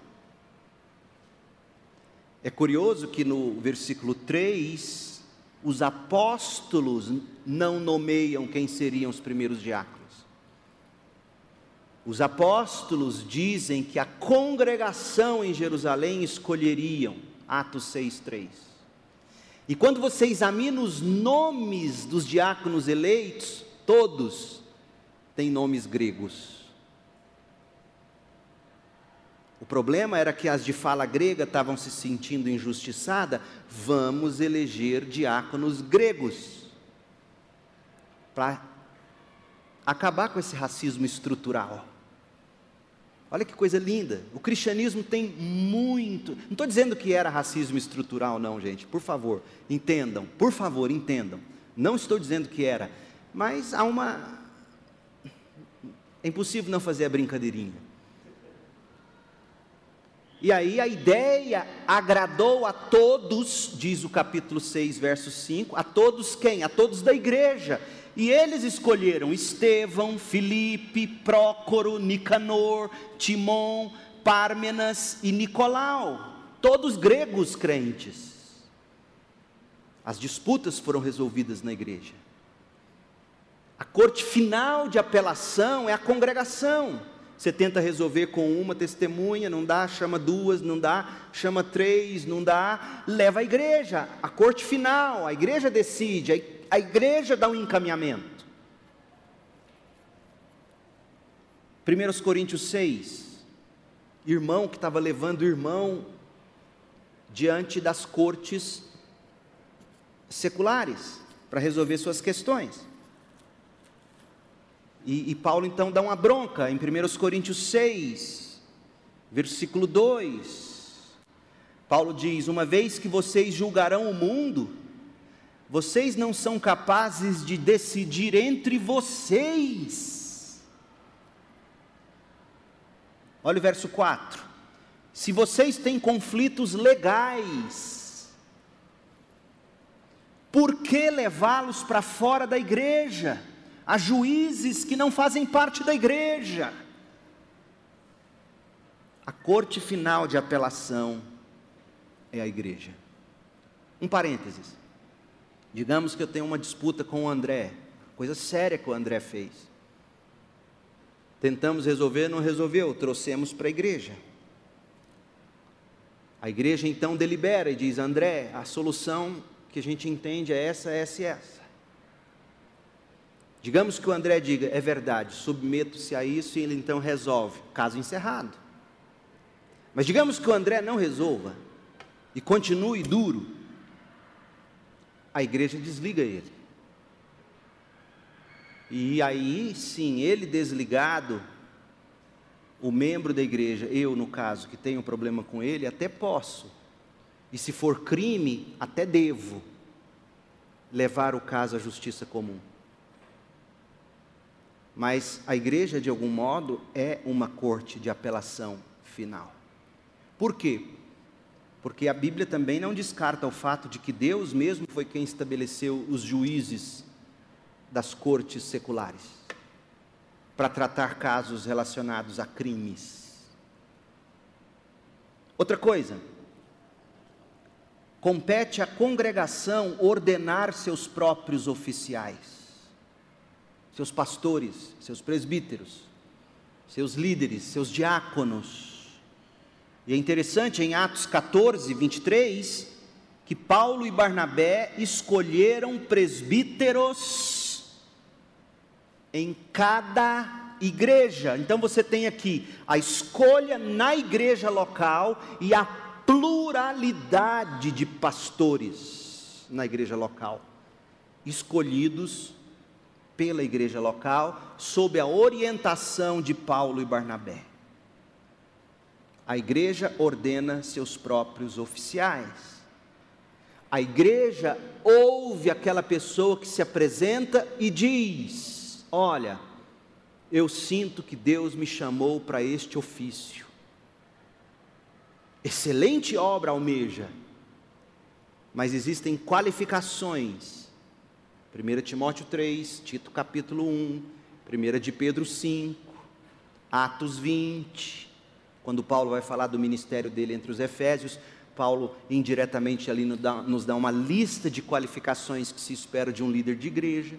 É curioso que no versículo 3, os apóstolos não nomeiam quem seriam os primeiros diáconos. Os apóstolos dizem que a congregação em Jerusalém escolheriam, Atos 6:3. E quando você examina os nomes dos diáconos eleitos, todos têm nomes gregos. O problema era que as de fala grega estavam se sentindo injustiçadas, vamos eleger diáconos gregos. Para acabar com esse racismo estrutural. Olha que coisa linda. O cristianismo tem muito. Não estou dizendo que era racismo estrutural, não, gente. Por favor, entendam. Por favor, entendam. Não estou dizendo que era. Mas há uma. É impossível não fazer a brincadeirinha. E aí a ideia agradou a todos, diz o capítulo 6, verso 5, a todos quem? A todos da igreja. E eles escolheram Estevão, Filipe, Prócoro, Nicanor, Timon, Pármenas e Nicolau, todos gregos crentes. As disputas foram resolvidas na igreja. A corte final de apelação é a congregação. Você tenta resolver com uma testemunha, não dá, chama duas, não dá, chama três, não dá, leva a igreja, a corte final, a igreja decide, a igreja dá um encaminhamento. 1 Coríntios 6, irmão que estava levando irmão diante das cortes seculares para resolver suas questões. E, e, Paulo então dá uma bronca em 1 Coríntios 6, versículo 2. Paulo diz: Uma vez que vocês julgarão o mundo, vocês não são capazes de decidir entre vocês. Olha o verso 4. Se vocês têm conflitos legais, por que levá-los para fora da igreja? a juízes que não fazem parte da igreja. A corte final de apelação é a igreja. Um parênteses. Digamos que eu tenho uma disputa com o André, coisa séria que o André fez. Tentamos resolver, não resolveu, trouxemos para a igreja. A igreja então delibera e diz: André, a solução que a gente entende é essa, essa e essa. Digamos que o André diga, é verdade, submeto-se a isso e ele então resolve, caso encerrado. Mas digamos que o André não resolva e continue duro, a igreja desliga ele. E aí sim, ele desligado, o membro da igreja, eu no caso, que tenho um problema com ele, até posso, e se for crime, até devo levar o caso à justiça comum. Mas a igreja, de algum modo, é uma corte de apelação final. Por quê? Porque a Bíblia também não descarta o fato de que Deus mesmo foi quem estabeleceu os juízes das cortes seculares para tratar casos relacionados a crimes. Outra coisa, compete à congregação ordenar seus próprios oficiais seus pastores, seus presbíteros, seus líderes, seus diáconos. E é interessante em Atos 14, 23, que Paulo e Barnabé escolheram presbíteros em cada igreja. Então você tem aqui a escolha na igreja local e a pluralidade de pastores na igreja local, escolhidos pela igreja local, sob a orientação de Paulo e Barnabé. A igreja ordena seus próprios oficiais. A igreja ouve aquela pessoa que se apresenta e diz: Olha, eu sinto que Deus me chamou para este ofício. Excelente obra almeja, mas existem qualificações 1 Timóteo 3, Tito capítulo 1, 1 de Pedro 5, Atos 20, quando Paulo vai falar do ministério dele entre os Efésios, Paulo indiretamente ali nos dá, nos dá uma lista de qualificações que se espera de um líder de igreja.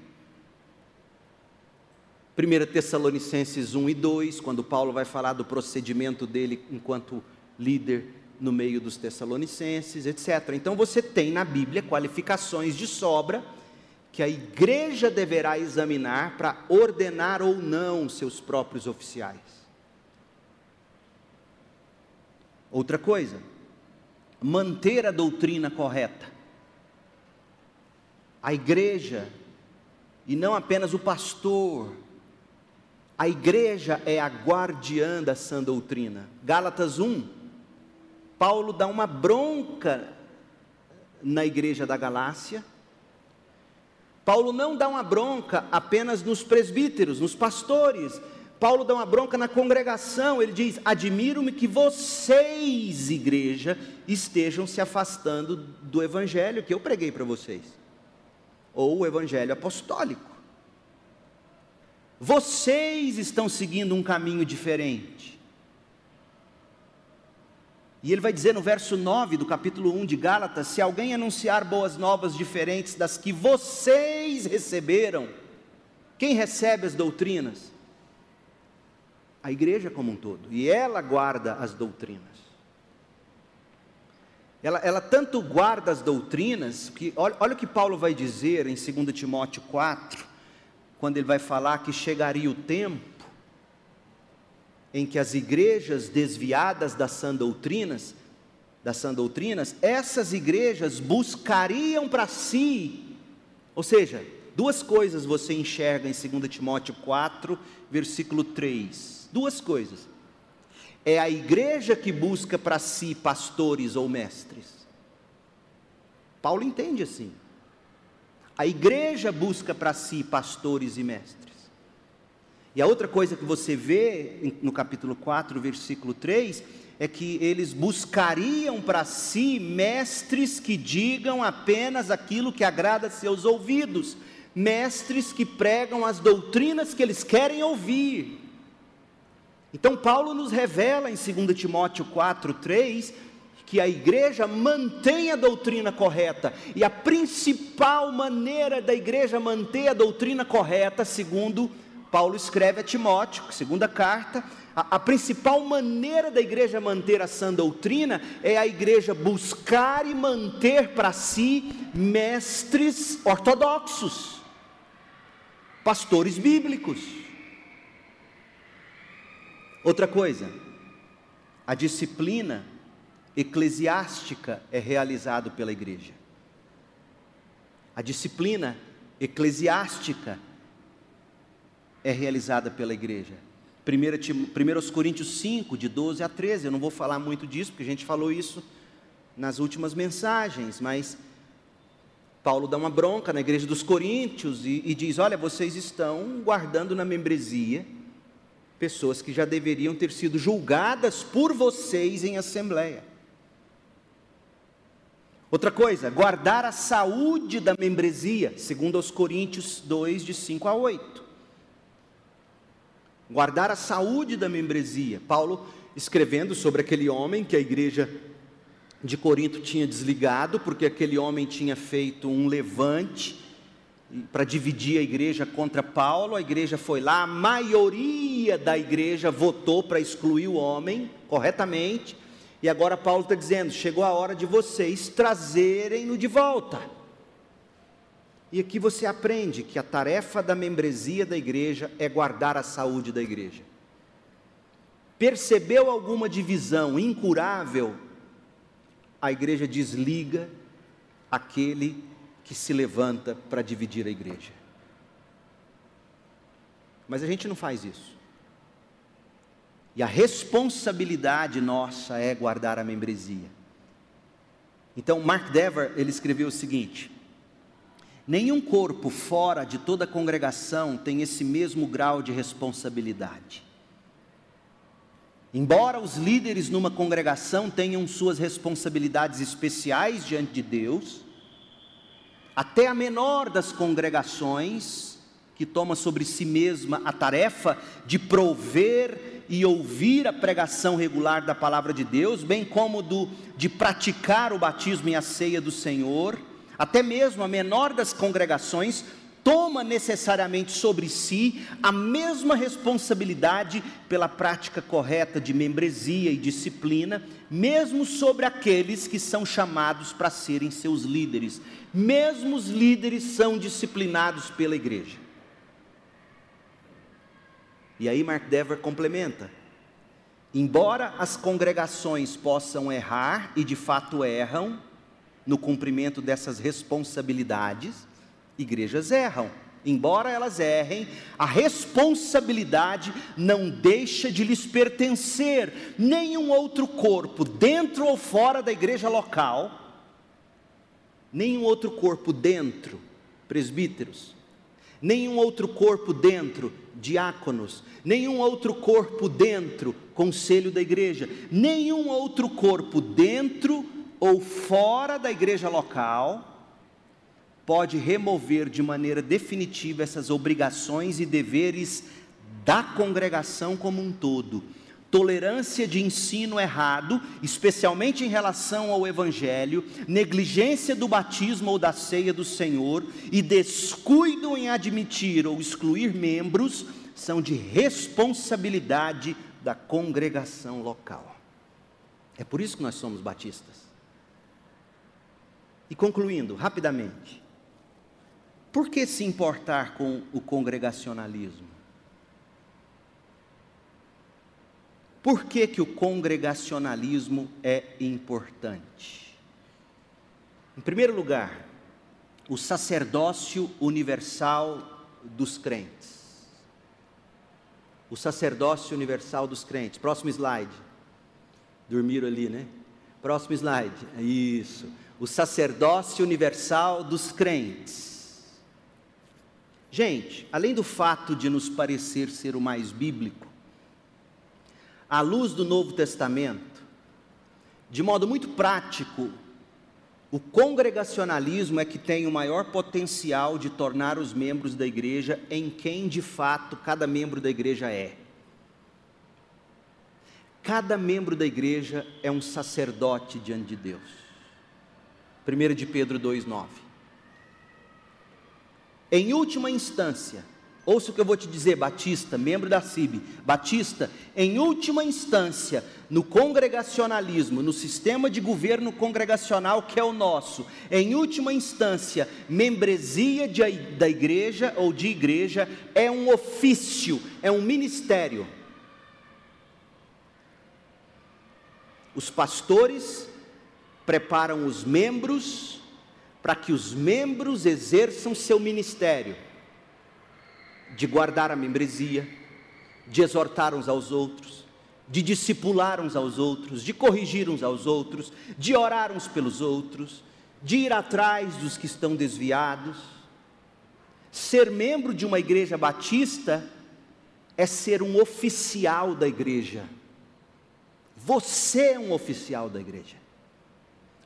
1 Tessalonicenses 1 e 2, quando Paulo vai falar do procedimento dele enquanto líder no meio dos Tessalonicenses, etc. Então você tem na Bíblia qualificações de sobra que a igreja deverá examinar para ordenar ou não seus próprios oficiais. Outra coisa, manter a doutrina correta. A igreja e não apenas o pastor. A igreja é a guardiã da sã doutrina. Gálatas 1, Paulo dá uma bronca na igreja da Galácia. Paulo não dá uma bronca apenas nos presbíteros, nos pastores. Paulo dá uma bronca na congregação. Ele diz: Admiro-me que vocês, igreja, estejam se afastando do evangelho que eu preguei para vocês, ou o evangelho apostólico. Vocês estão seguindo um caminho diferente. E ele vai dizer no verso 9 do capítulo 1 de Gálatas: se alguém anunciar boas novas diferentes das que vocês receberam, quem recebe as doutrinas? A igreja como um todo, e ela guarda as doutrinas. Ela, ela tanto guarda as doutrinas, que olha, olha o que Paulo vai dizer em 2 Timóteo 4, quando ele vai falar que chegaria o tempo em que as igrejas desviadas das sã doutrinas, das sã doutrinas, essas igrejas buscariam para si, ou seja, duas coisas você enxerga em 2 Timóteo 4, versículo 3. Duas coisas. É a igreja que busca para si pastores ou mestres. Paulo entende assim. A igreja busca para si pastores e mestres. E a outra coisa que você vê no capítulo 4, versículo 3, é que eles buscariam para si mestres que digam apenas aquilo que agrada seus ouvidos, mestres que pregam as doutrinas que eles querem ouvir. Então, Paulo nos revela em 2 Timóteo 4, 3, que a igreja mantém a doutrina correta, e a principal maneira da igreja manter a doutrina correta, segundo Paulo escreve a Timóteo, segunda carta, a, a, principal maneira da igreja manter a sã doutrina é a igreja buscar e manter para si mestres ortodoxos, pastores bíblicos. Outra coisa, a disciplina eclesiástica é realizada pela igreja. A disciplina eclesiástica é realizada pela igreja. 1 Coríntios 5, de 12 a 13, eu não vou falar muito disso, porque a gente falou isso nas últimas mensagens, mas Paulo dá uma bronca na igreja dos Coríntios e, e diz: Olha, vocês estão guardando na membresia pessoas que já deveriam ter sido julgadas por vocês em assembleia. Outra coisa, guardar a saúde da membresia, segundo aos Coríntios 2, de 5 a 8 guardar a saúde da membresia. Paulo escrevendo sobre aquele homem que a igreja de Corinto tinha desligado, porque aquele homem tinha feito um levante para dividir a igreja contra Paulo. A igreja foi lá, a maioria da igreja votou para excluir o homem, corretamente. E agora Paulo está dizendo: chegou a hora de vocês trazerem-no de volta. E aqui você aprende que a tarefa da membresia da igreja é guardar a saúde da igreja. Percebeu alguma divisão incurável? A igreja desliga aquele que se levanta para dividir a igreja. Mas a gente não faz isso. E a responsabilidade nossa é guardar a membresia. Então, Mark Dever, ele escreveu o seguinte: Nenhum corpo fora de toda a congregação tem esse mesmo grau de responsabilidade. Embora os líderes numa congregação tenham suas responsabilidades especiais diante de Deus, até a menor das congregações, que toma sobre si mesma a tarefa de prover e ouvir a pregação regular da palavra de Deus, bem como do, de praticar o batismo e a ceia do Senhor, até mesmo a menor das congregações, toma necessariamente sobre si a mesma responsabilidade pela prática correta de membresia e disciplina, mesmo sobre aqueles que são chamados para serem seus líderes. Mesmo os líderes são disciplinados pela igreja. E aí Mark Dever complementa: embora as congregações possam errar e de fato erram, no cumprimento dessas responsabilidades, igrejas erram. embora elas errem, a responsabilidade não deixa de lhes pertencer. Nenhum outro corpo, dentro ou fora da igreja local, nenhum outro corpo dentro, presbíteros, nenhum outro corpo dentro, diáconos, nenhum outro corpo dentro, conselho da igreja, nenhum outro corpo dentro ou fora da igreja local pode remover de maneira definitiva essas obrigações e deveres da congregação como um todo. Tolerância de ensino errado, especialmente em relação ao Evangelho, negligência do batismo ou da ceia do Senhor e descuido em admitir ou excluir membros são de responsabilidade da congregação local. É por isso que nós somos batistas. E concluindo, rapidamente, por que se importar com o congregacionalismo? Por que, que o congregacionalismo é importante? Em primeiro lugar, o sacerdócio universal dos crentes. O sacerdócio universal dos crentes. Próximo slide. Dormiram ali, né? Próximo slide. Isso. O sacerdócio universal dos crentes. Gente, além do fato de nos parecer ser o mais bíblico, à luz do Novo Testamento, de modo muito prático, o congregacionalismo é que tem o maior potencial de tornar os membros da igreja em quem de fato cada membro da igreja é. Cada membro da igreja é um sacerdote diante de Deus. 1 de Pedro 2,9. Em última instância, ouça o que eu vou te dizer, Batista, membro da CIB, Batista, em última instância, no congregacionalismo, no sistema de governo congregacional que é o nosso, em última instância, membresia de, da igreja ou de igreja é um ofício, é um ministério. Os pastores preparam os membros para que os membros exerçam seu ministério de guardar a membresia, de exortar uns aos outros, de discipular uns aos outros, de corrigir uns aos outros, de orar uns pelos outros, de ir atrás dos que estão desviados. Ser membro de uma igreja batista é ser um oficial da igreja. Você é um oficial da igreja.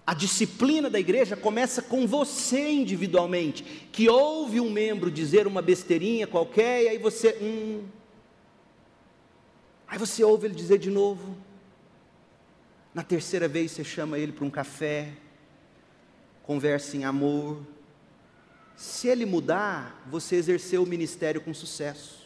A disciplina da igreja começa com você individualmente, que ouve um membro dizer uma besteirinha qualquer e aí você, hum, aí você ouve ele dizer de novo. Na terceira vez você chama ele para um café, conversa em amor. Se ele mudar, você exerceu o ministério com sucesso.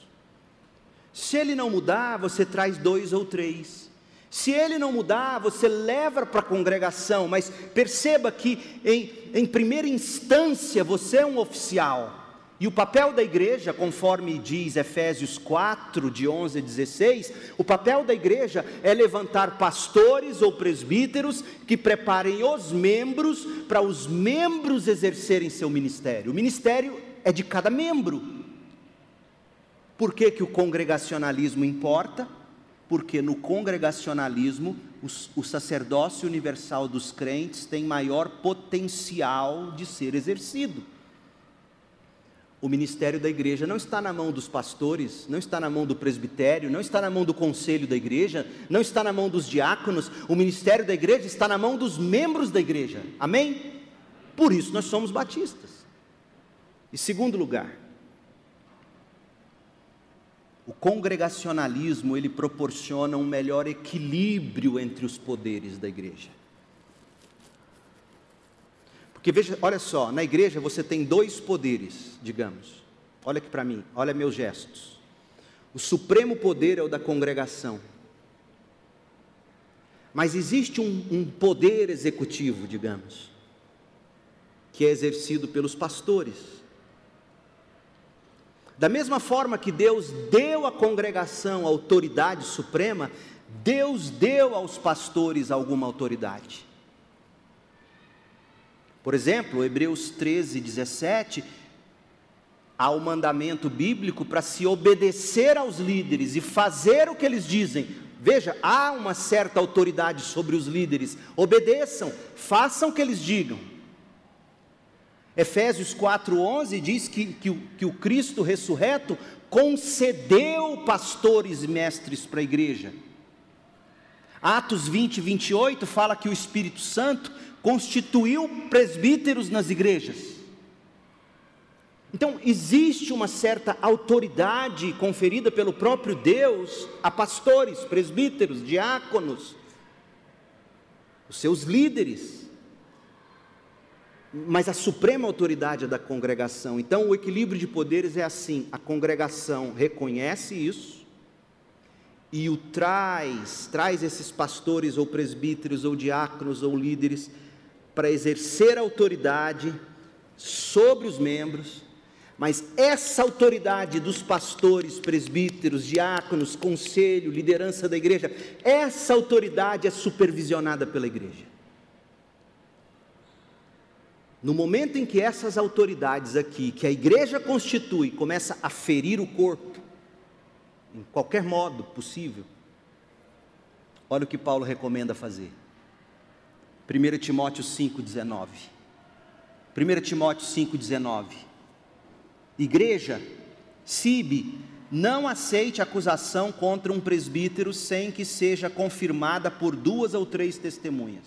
Se ele não mudar, você traz dois ou três. Se ele não mudar, você leva para a congregação, mas perceba que, em, em primeira instância, você é um oficial. E o papel da igreja, conforme diz Efésios 4, de 11 a 16, o papel da igreja é levantar pastores ou presbíteros que preparem os membros para os membros exercerem seu ministério. O ministério é de cada membro. Por que, que o congregacionalismo importa? Porque no congregacionalismo o, sacerdócio universal dos crentes tem maior potencial de ser exercido. O ministério da igreja não está na mão dos pastores, não está na mão do presbitério, não está na mão do conselho da igreja, não está na mão dos diáconos, o ministério da igreja está na mão dos membros da igreja, amém? Por isso nós somos batistas. E segundo lugar, o congregacionalismo ele proporciona um melhor equilíbrio entre os poderes da igreja. Porque veja, olha só, na igreja você tem dois poderes, digamos. Olha aqui para mim, olha meus gestos. O supremo poder é o da congregação. Mas existe um, um poder executivo, digamos, que é exercido pelos pastores. Da mesma forma que Deus deu à congregação a autoridade suprema, Deus deu aos pastores alguma autoridade. Por exemplo, Hebreus 13, 17, há o mandamento bíblico para se obedecer aos líderes e fazer o que eles dizem. Veja, há uma certa autoridade sobre os líderes. Obedeçam, façam o que eles digam. Efésios 4,11 diz que, que, que o Cristo ressurreto concedeu pastores e mestres para a igreja. Atos 20, 28 fala que o Espírito Santo constituiu presbíteros nas igrejas. Então, existe uma certa autoridade conferida pelo próprio Deus a pastores, presbíteros, diáconos, os seus líderes. Mas a suprema autoridade é da congregação. Então, o equilíbrio de poderes é assim: a congregação reconhece isso e o traz, traz esses pastores ou presbíteros ou diáconos ou líderes para exercer autoridade sobre os membros mas essa autoridade dos pastores, presbíteros, diáconos, conselho, liderança da igreja, essa autoridade é supervisionada pela igreja. No momento em que essas autoridades aqui, que a igreja constitui, começa a ferir o corpo, em qualquer modo possível, olha o que Paulo recomenda fazer. 1 Timóteo 5,19. 1 Timóteo 5,19 Igreja, SIB, não aceite acusação contra um presbítero sem que seja confirmada por duas ou três testemunhas.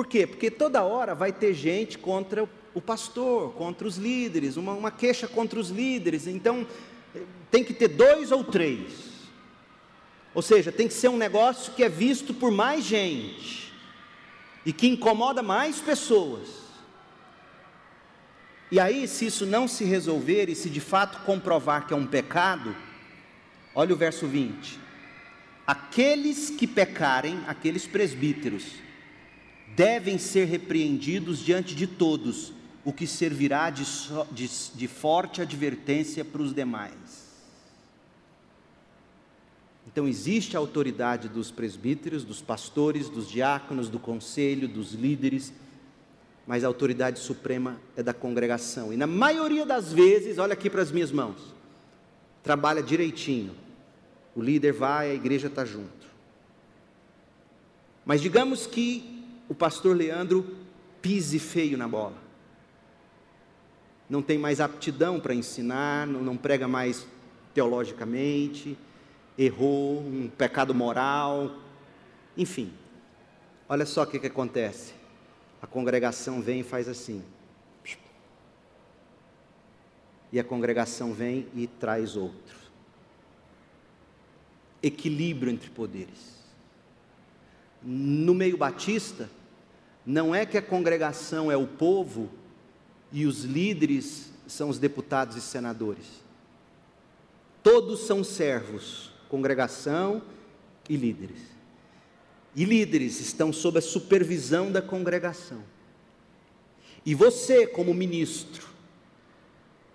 Por quê? Porque toda hora vai ter gente contra o pastor, contra os líderes, uma, uma queixa contra os líderes, então tem que ter dois ou três. Ou seja, tem que ser um negócio que é visto por mais gente e que incomoda mais pessoas. E aí, se isso não se resolver e se de fato comprovar que é um pecado, olha o verso 20: aqueles que pecarem, aqueles presbíteros, devem ser repreendidos diante de todos, o que servirá de, de, de forte advertência para os demais. Então, existe a autoridade dos presbíteros, dos pastores, dos diáconos, do conselho, dos líderes mas a autoridade suprema é da congregação. E na maioria das vezes, olha aqui para as minhas mãos, trabalha direitinho. O líder vai, a igreja está junto. Mas digamos que o pastor Leandro pise feio na bola. Não tem mais aptidão para ensinar, não, não prega mais teologicamente, errou, um pecado moral, enfim. Olha só o que, que acontece a congregação vem e faz assim. E a congregação vem e traz outro. Equilíbrio entre poderes. No meio batista, não é que a congregação é o povo e os líderes são os deputados e senadores. Todos são servos, congregação e líderes e líderes estão sob a supervisão da congregação. E você, como ministro,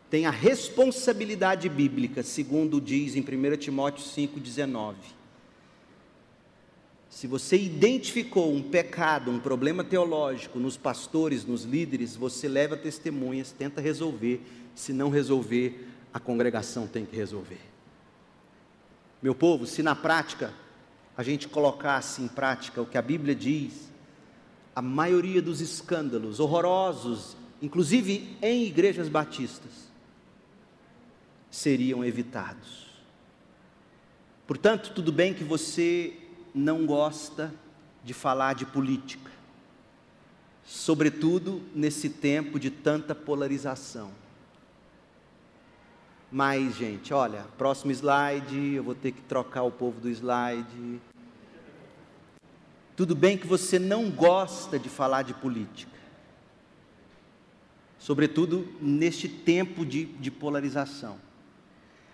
tem a responsabilidade bíblica, segundo diz em 1 Timóteo 5,19. Se você identificou um pecado, um problema teológico nos pastores, nos líderes, você leva testemunhas, tenta resolver. Se não resolver, a congregação tem que resolver. Meu povo, se na prática a gente colocasse em prática o que a Bíblia diz, a maioria dos escândalos horrorosos, inclusive em igrejas batistas, seriam evitados. Portanto, tudo bem que você não gosta de falar de política, sobretudo nesse tempo de tanta polarização. Mas, gente, olha, próximo slide, eu vou ter que trocar o povo do slide. Tudo bem que você não gosta de falar de política, sobretudo neste tempo de, de polarização.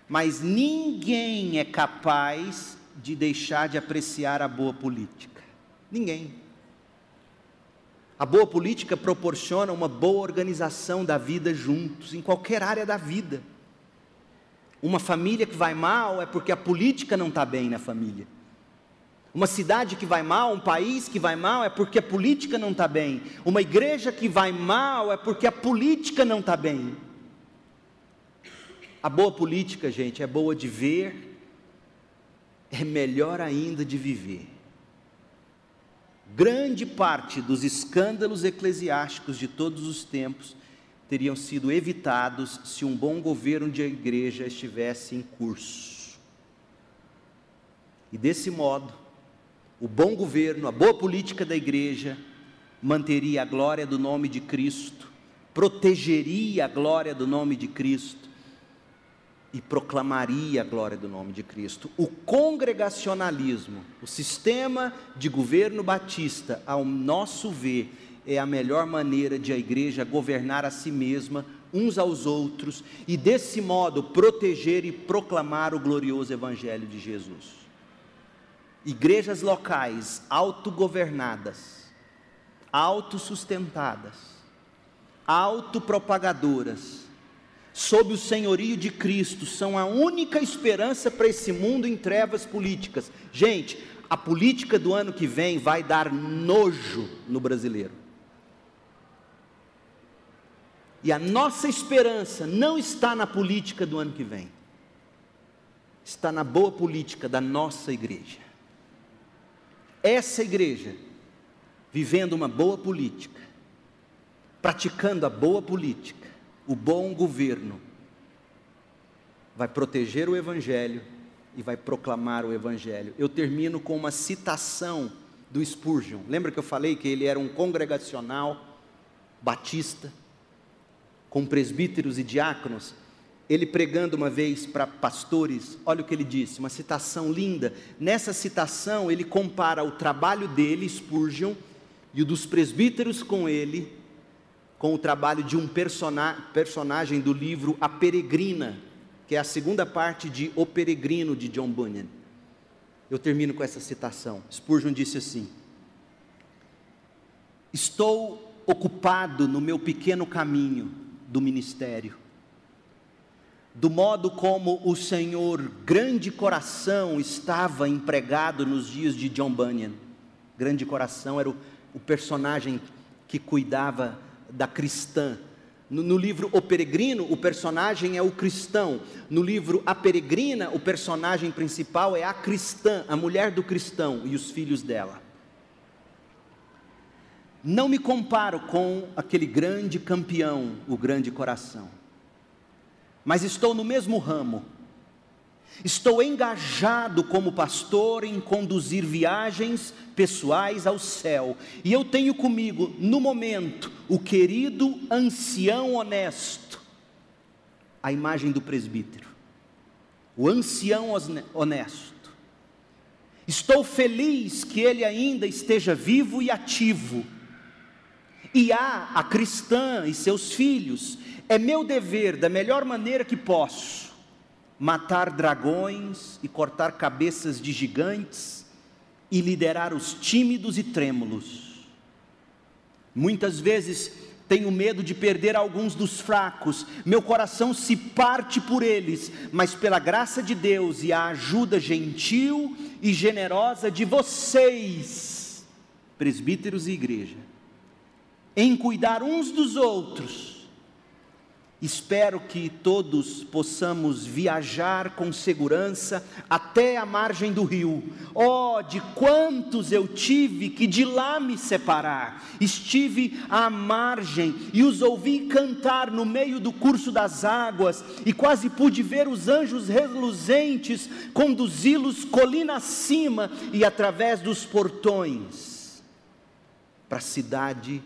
Mas ninguém é capaz de deixar de apreciar a boa política. Ninguém. A boa política proporciona uma boa organização da vida juntos, em qualquer área da vida. Uma família que vai mal é porque a política não está bem na família. Uma cidade que vai mal, um país que vai mal, é porque a política não está bem. Uma igreja que vai mal é porque a política não está bem. A boa política, gente, é boa de ver, é melhor ainda de viver. Grande parte dos escândalos eclesiásticos de todos os tempos teriam sido evitados se um bom governo de igreja estivesse em curso. E desse modo, o bom governo, a boa política da igreja manteria a glória do nome de Cristo, protegeria a glória do nome de Cristo e proclamaria a glória do nome de Cristo. O congregacionalismo, o sistema de governo batista, ao nosso ver, é a melhor maneira de a igreja governar a si mesma, uns aos outros, e desse modo proteger e proclamar o glorioso Evangelho de Jesus igrejas locais autogovernadas, autossustentadas, autopropagadoras, sob o senhorio de Cristo, são a única esperança para esse mundo em trevas políticas. Gente, a política do ano que vem vai dar nojo no brasileiro. E a nossa esperança não está na política do ano que vem, está na boa política da nossa igreja essa igreja, vivendo uma boa política, praticando a boa política, o bom governo, vai proteger o Evangelho e vai proclamar o Evangelho. Eu termino com uma citação do Spurgeon. Lembra que eu falei que ele era um congregacional batista, com presbíteros e diáconos? ele pregando uma vez para pastores, olha o que ele disse, uma citação linda. Nessa citação, ele compara o trabalho dele, Spurgeon, e o dos presbíteros com ele, com o trabalho de um persona personagem do livro A Peregrina, que é a segunda parte de O Peregrino de John Bunyan. Eu termino com essa citação. Spurgeon disse assim: Estou ocupado no meu pequeno caminho do ministério do modo como o Senhor Grande Coração estava empregado nos dias de John Bunyan. Grande Coração era o, o personagem que cuidava da cristã. No, no, livro O Peregrino, o personagem é o cristão. No livro A Peregrina, o personagem principal é a cristã, a mulher do cristão e os filhos dela. Não me comparo com aquele grande campeão, o grande coração mas estou no mesmo ramo. Estou engajado como pastor em conduzir viagens pessoais ao céu, e eu tenho comigo, no momento, o querido ancião honesto, a imagem do presbítero, o ancião honesto. Estou feliz que ele ainda esteja vivo e ativo. E há a cristã e seus filhos é meu dever, da melhor maneira que posso, matar dragões e cortar cabeças de gigantes e liderar os tímidos e trêmulos. Muitas vezes tenho medo de perder alguns dos fracos, meu coração se parte por eles, mas pela graça de Deus e a ajuda gentil e generosa de vocês, presbíteros e igreja, em cuidar uns dos outros, Espero que todos possamos viajar com segurança até a margem do rio. Oh, de quantos eu tive que de lá me separar! Estive à margem e os ouvi cantar no meio do curso das águas, e quase pude ver os anjos reluzentes conduzi-los colina acima e através dos portões para a cidade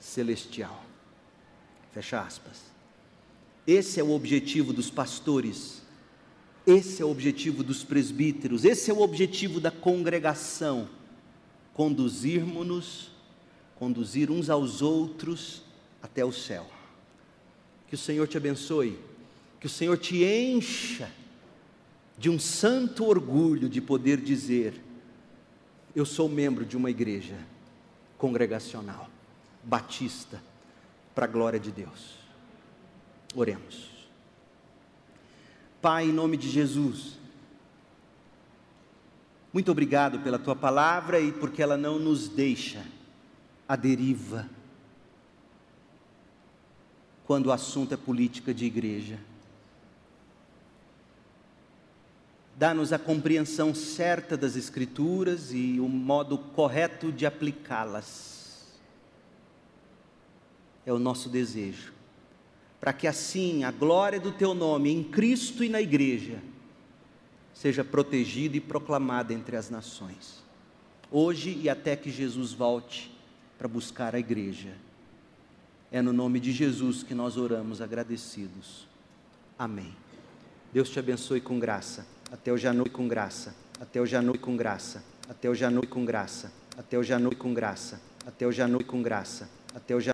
celestial. Fecha aspas. Esse é o objetivo dos pastores, esse é o objetivo dos presbíteros, esse é o objetivo da congregação: conduzirmos-nos, conduzir uns aos outros até o céu. Que o Senhor te abençoe, que o Senhor te encha de um santo orgulho de poder dizer: Eu sou membro de uma igreja congregacional, batista, para a glória de Deus. Oremos. Pai, em nome de Jesus, Muito obrigado pela tua palavra e porque ela não nos deixa à deriva quando o assunto é política de igreja. Dá-nos a compreensão certa das Escrituras e o modo correto de aplicá-las. É o nosso desejo. Para que assim a glória do Teu nome em Cristo e na igreja seja protegida e proclamada entre as nações. Hoje e até que Jesus volte para buscar a igreja. É no nome de Jesus que nós oramos agradecidos. Amém. Deus te abençoe com graça. Até o Janui com graça. Até o Janui com graça. Até o Janui com graça. Até o Janui com graça. Até o Janui com graça. Até Janui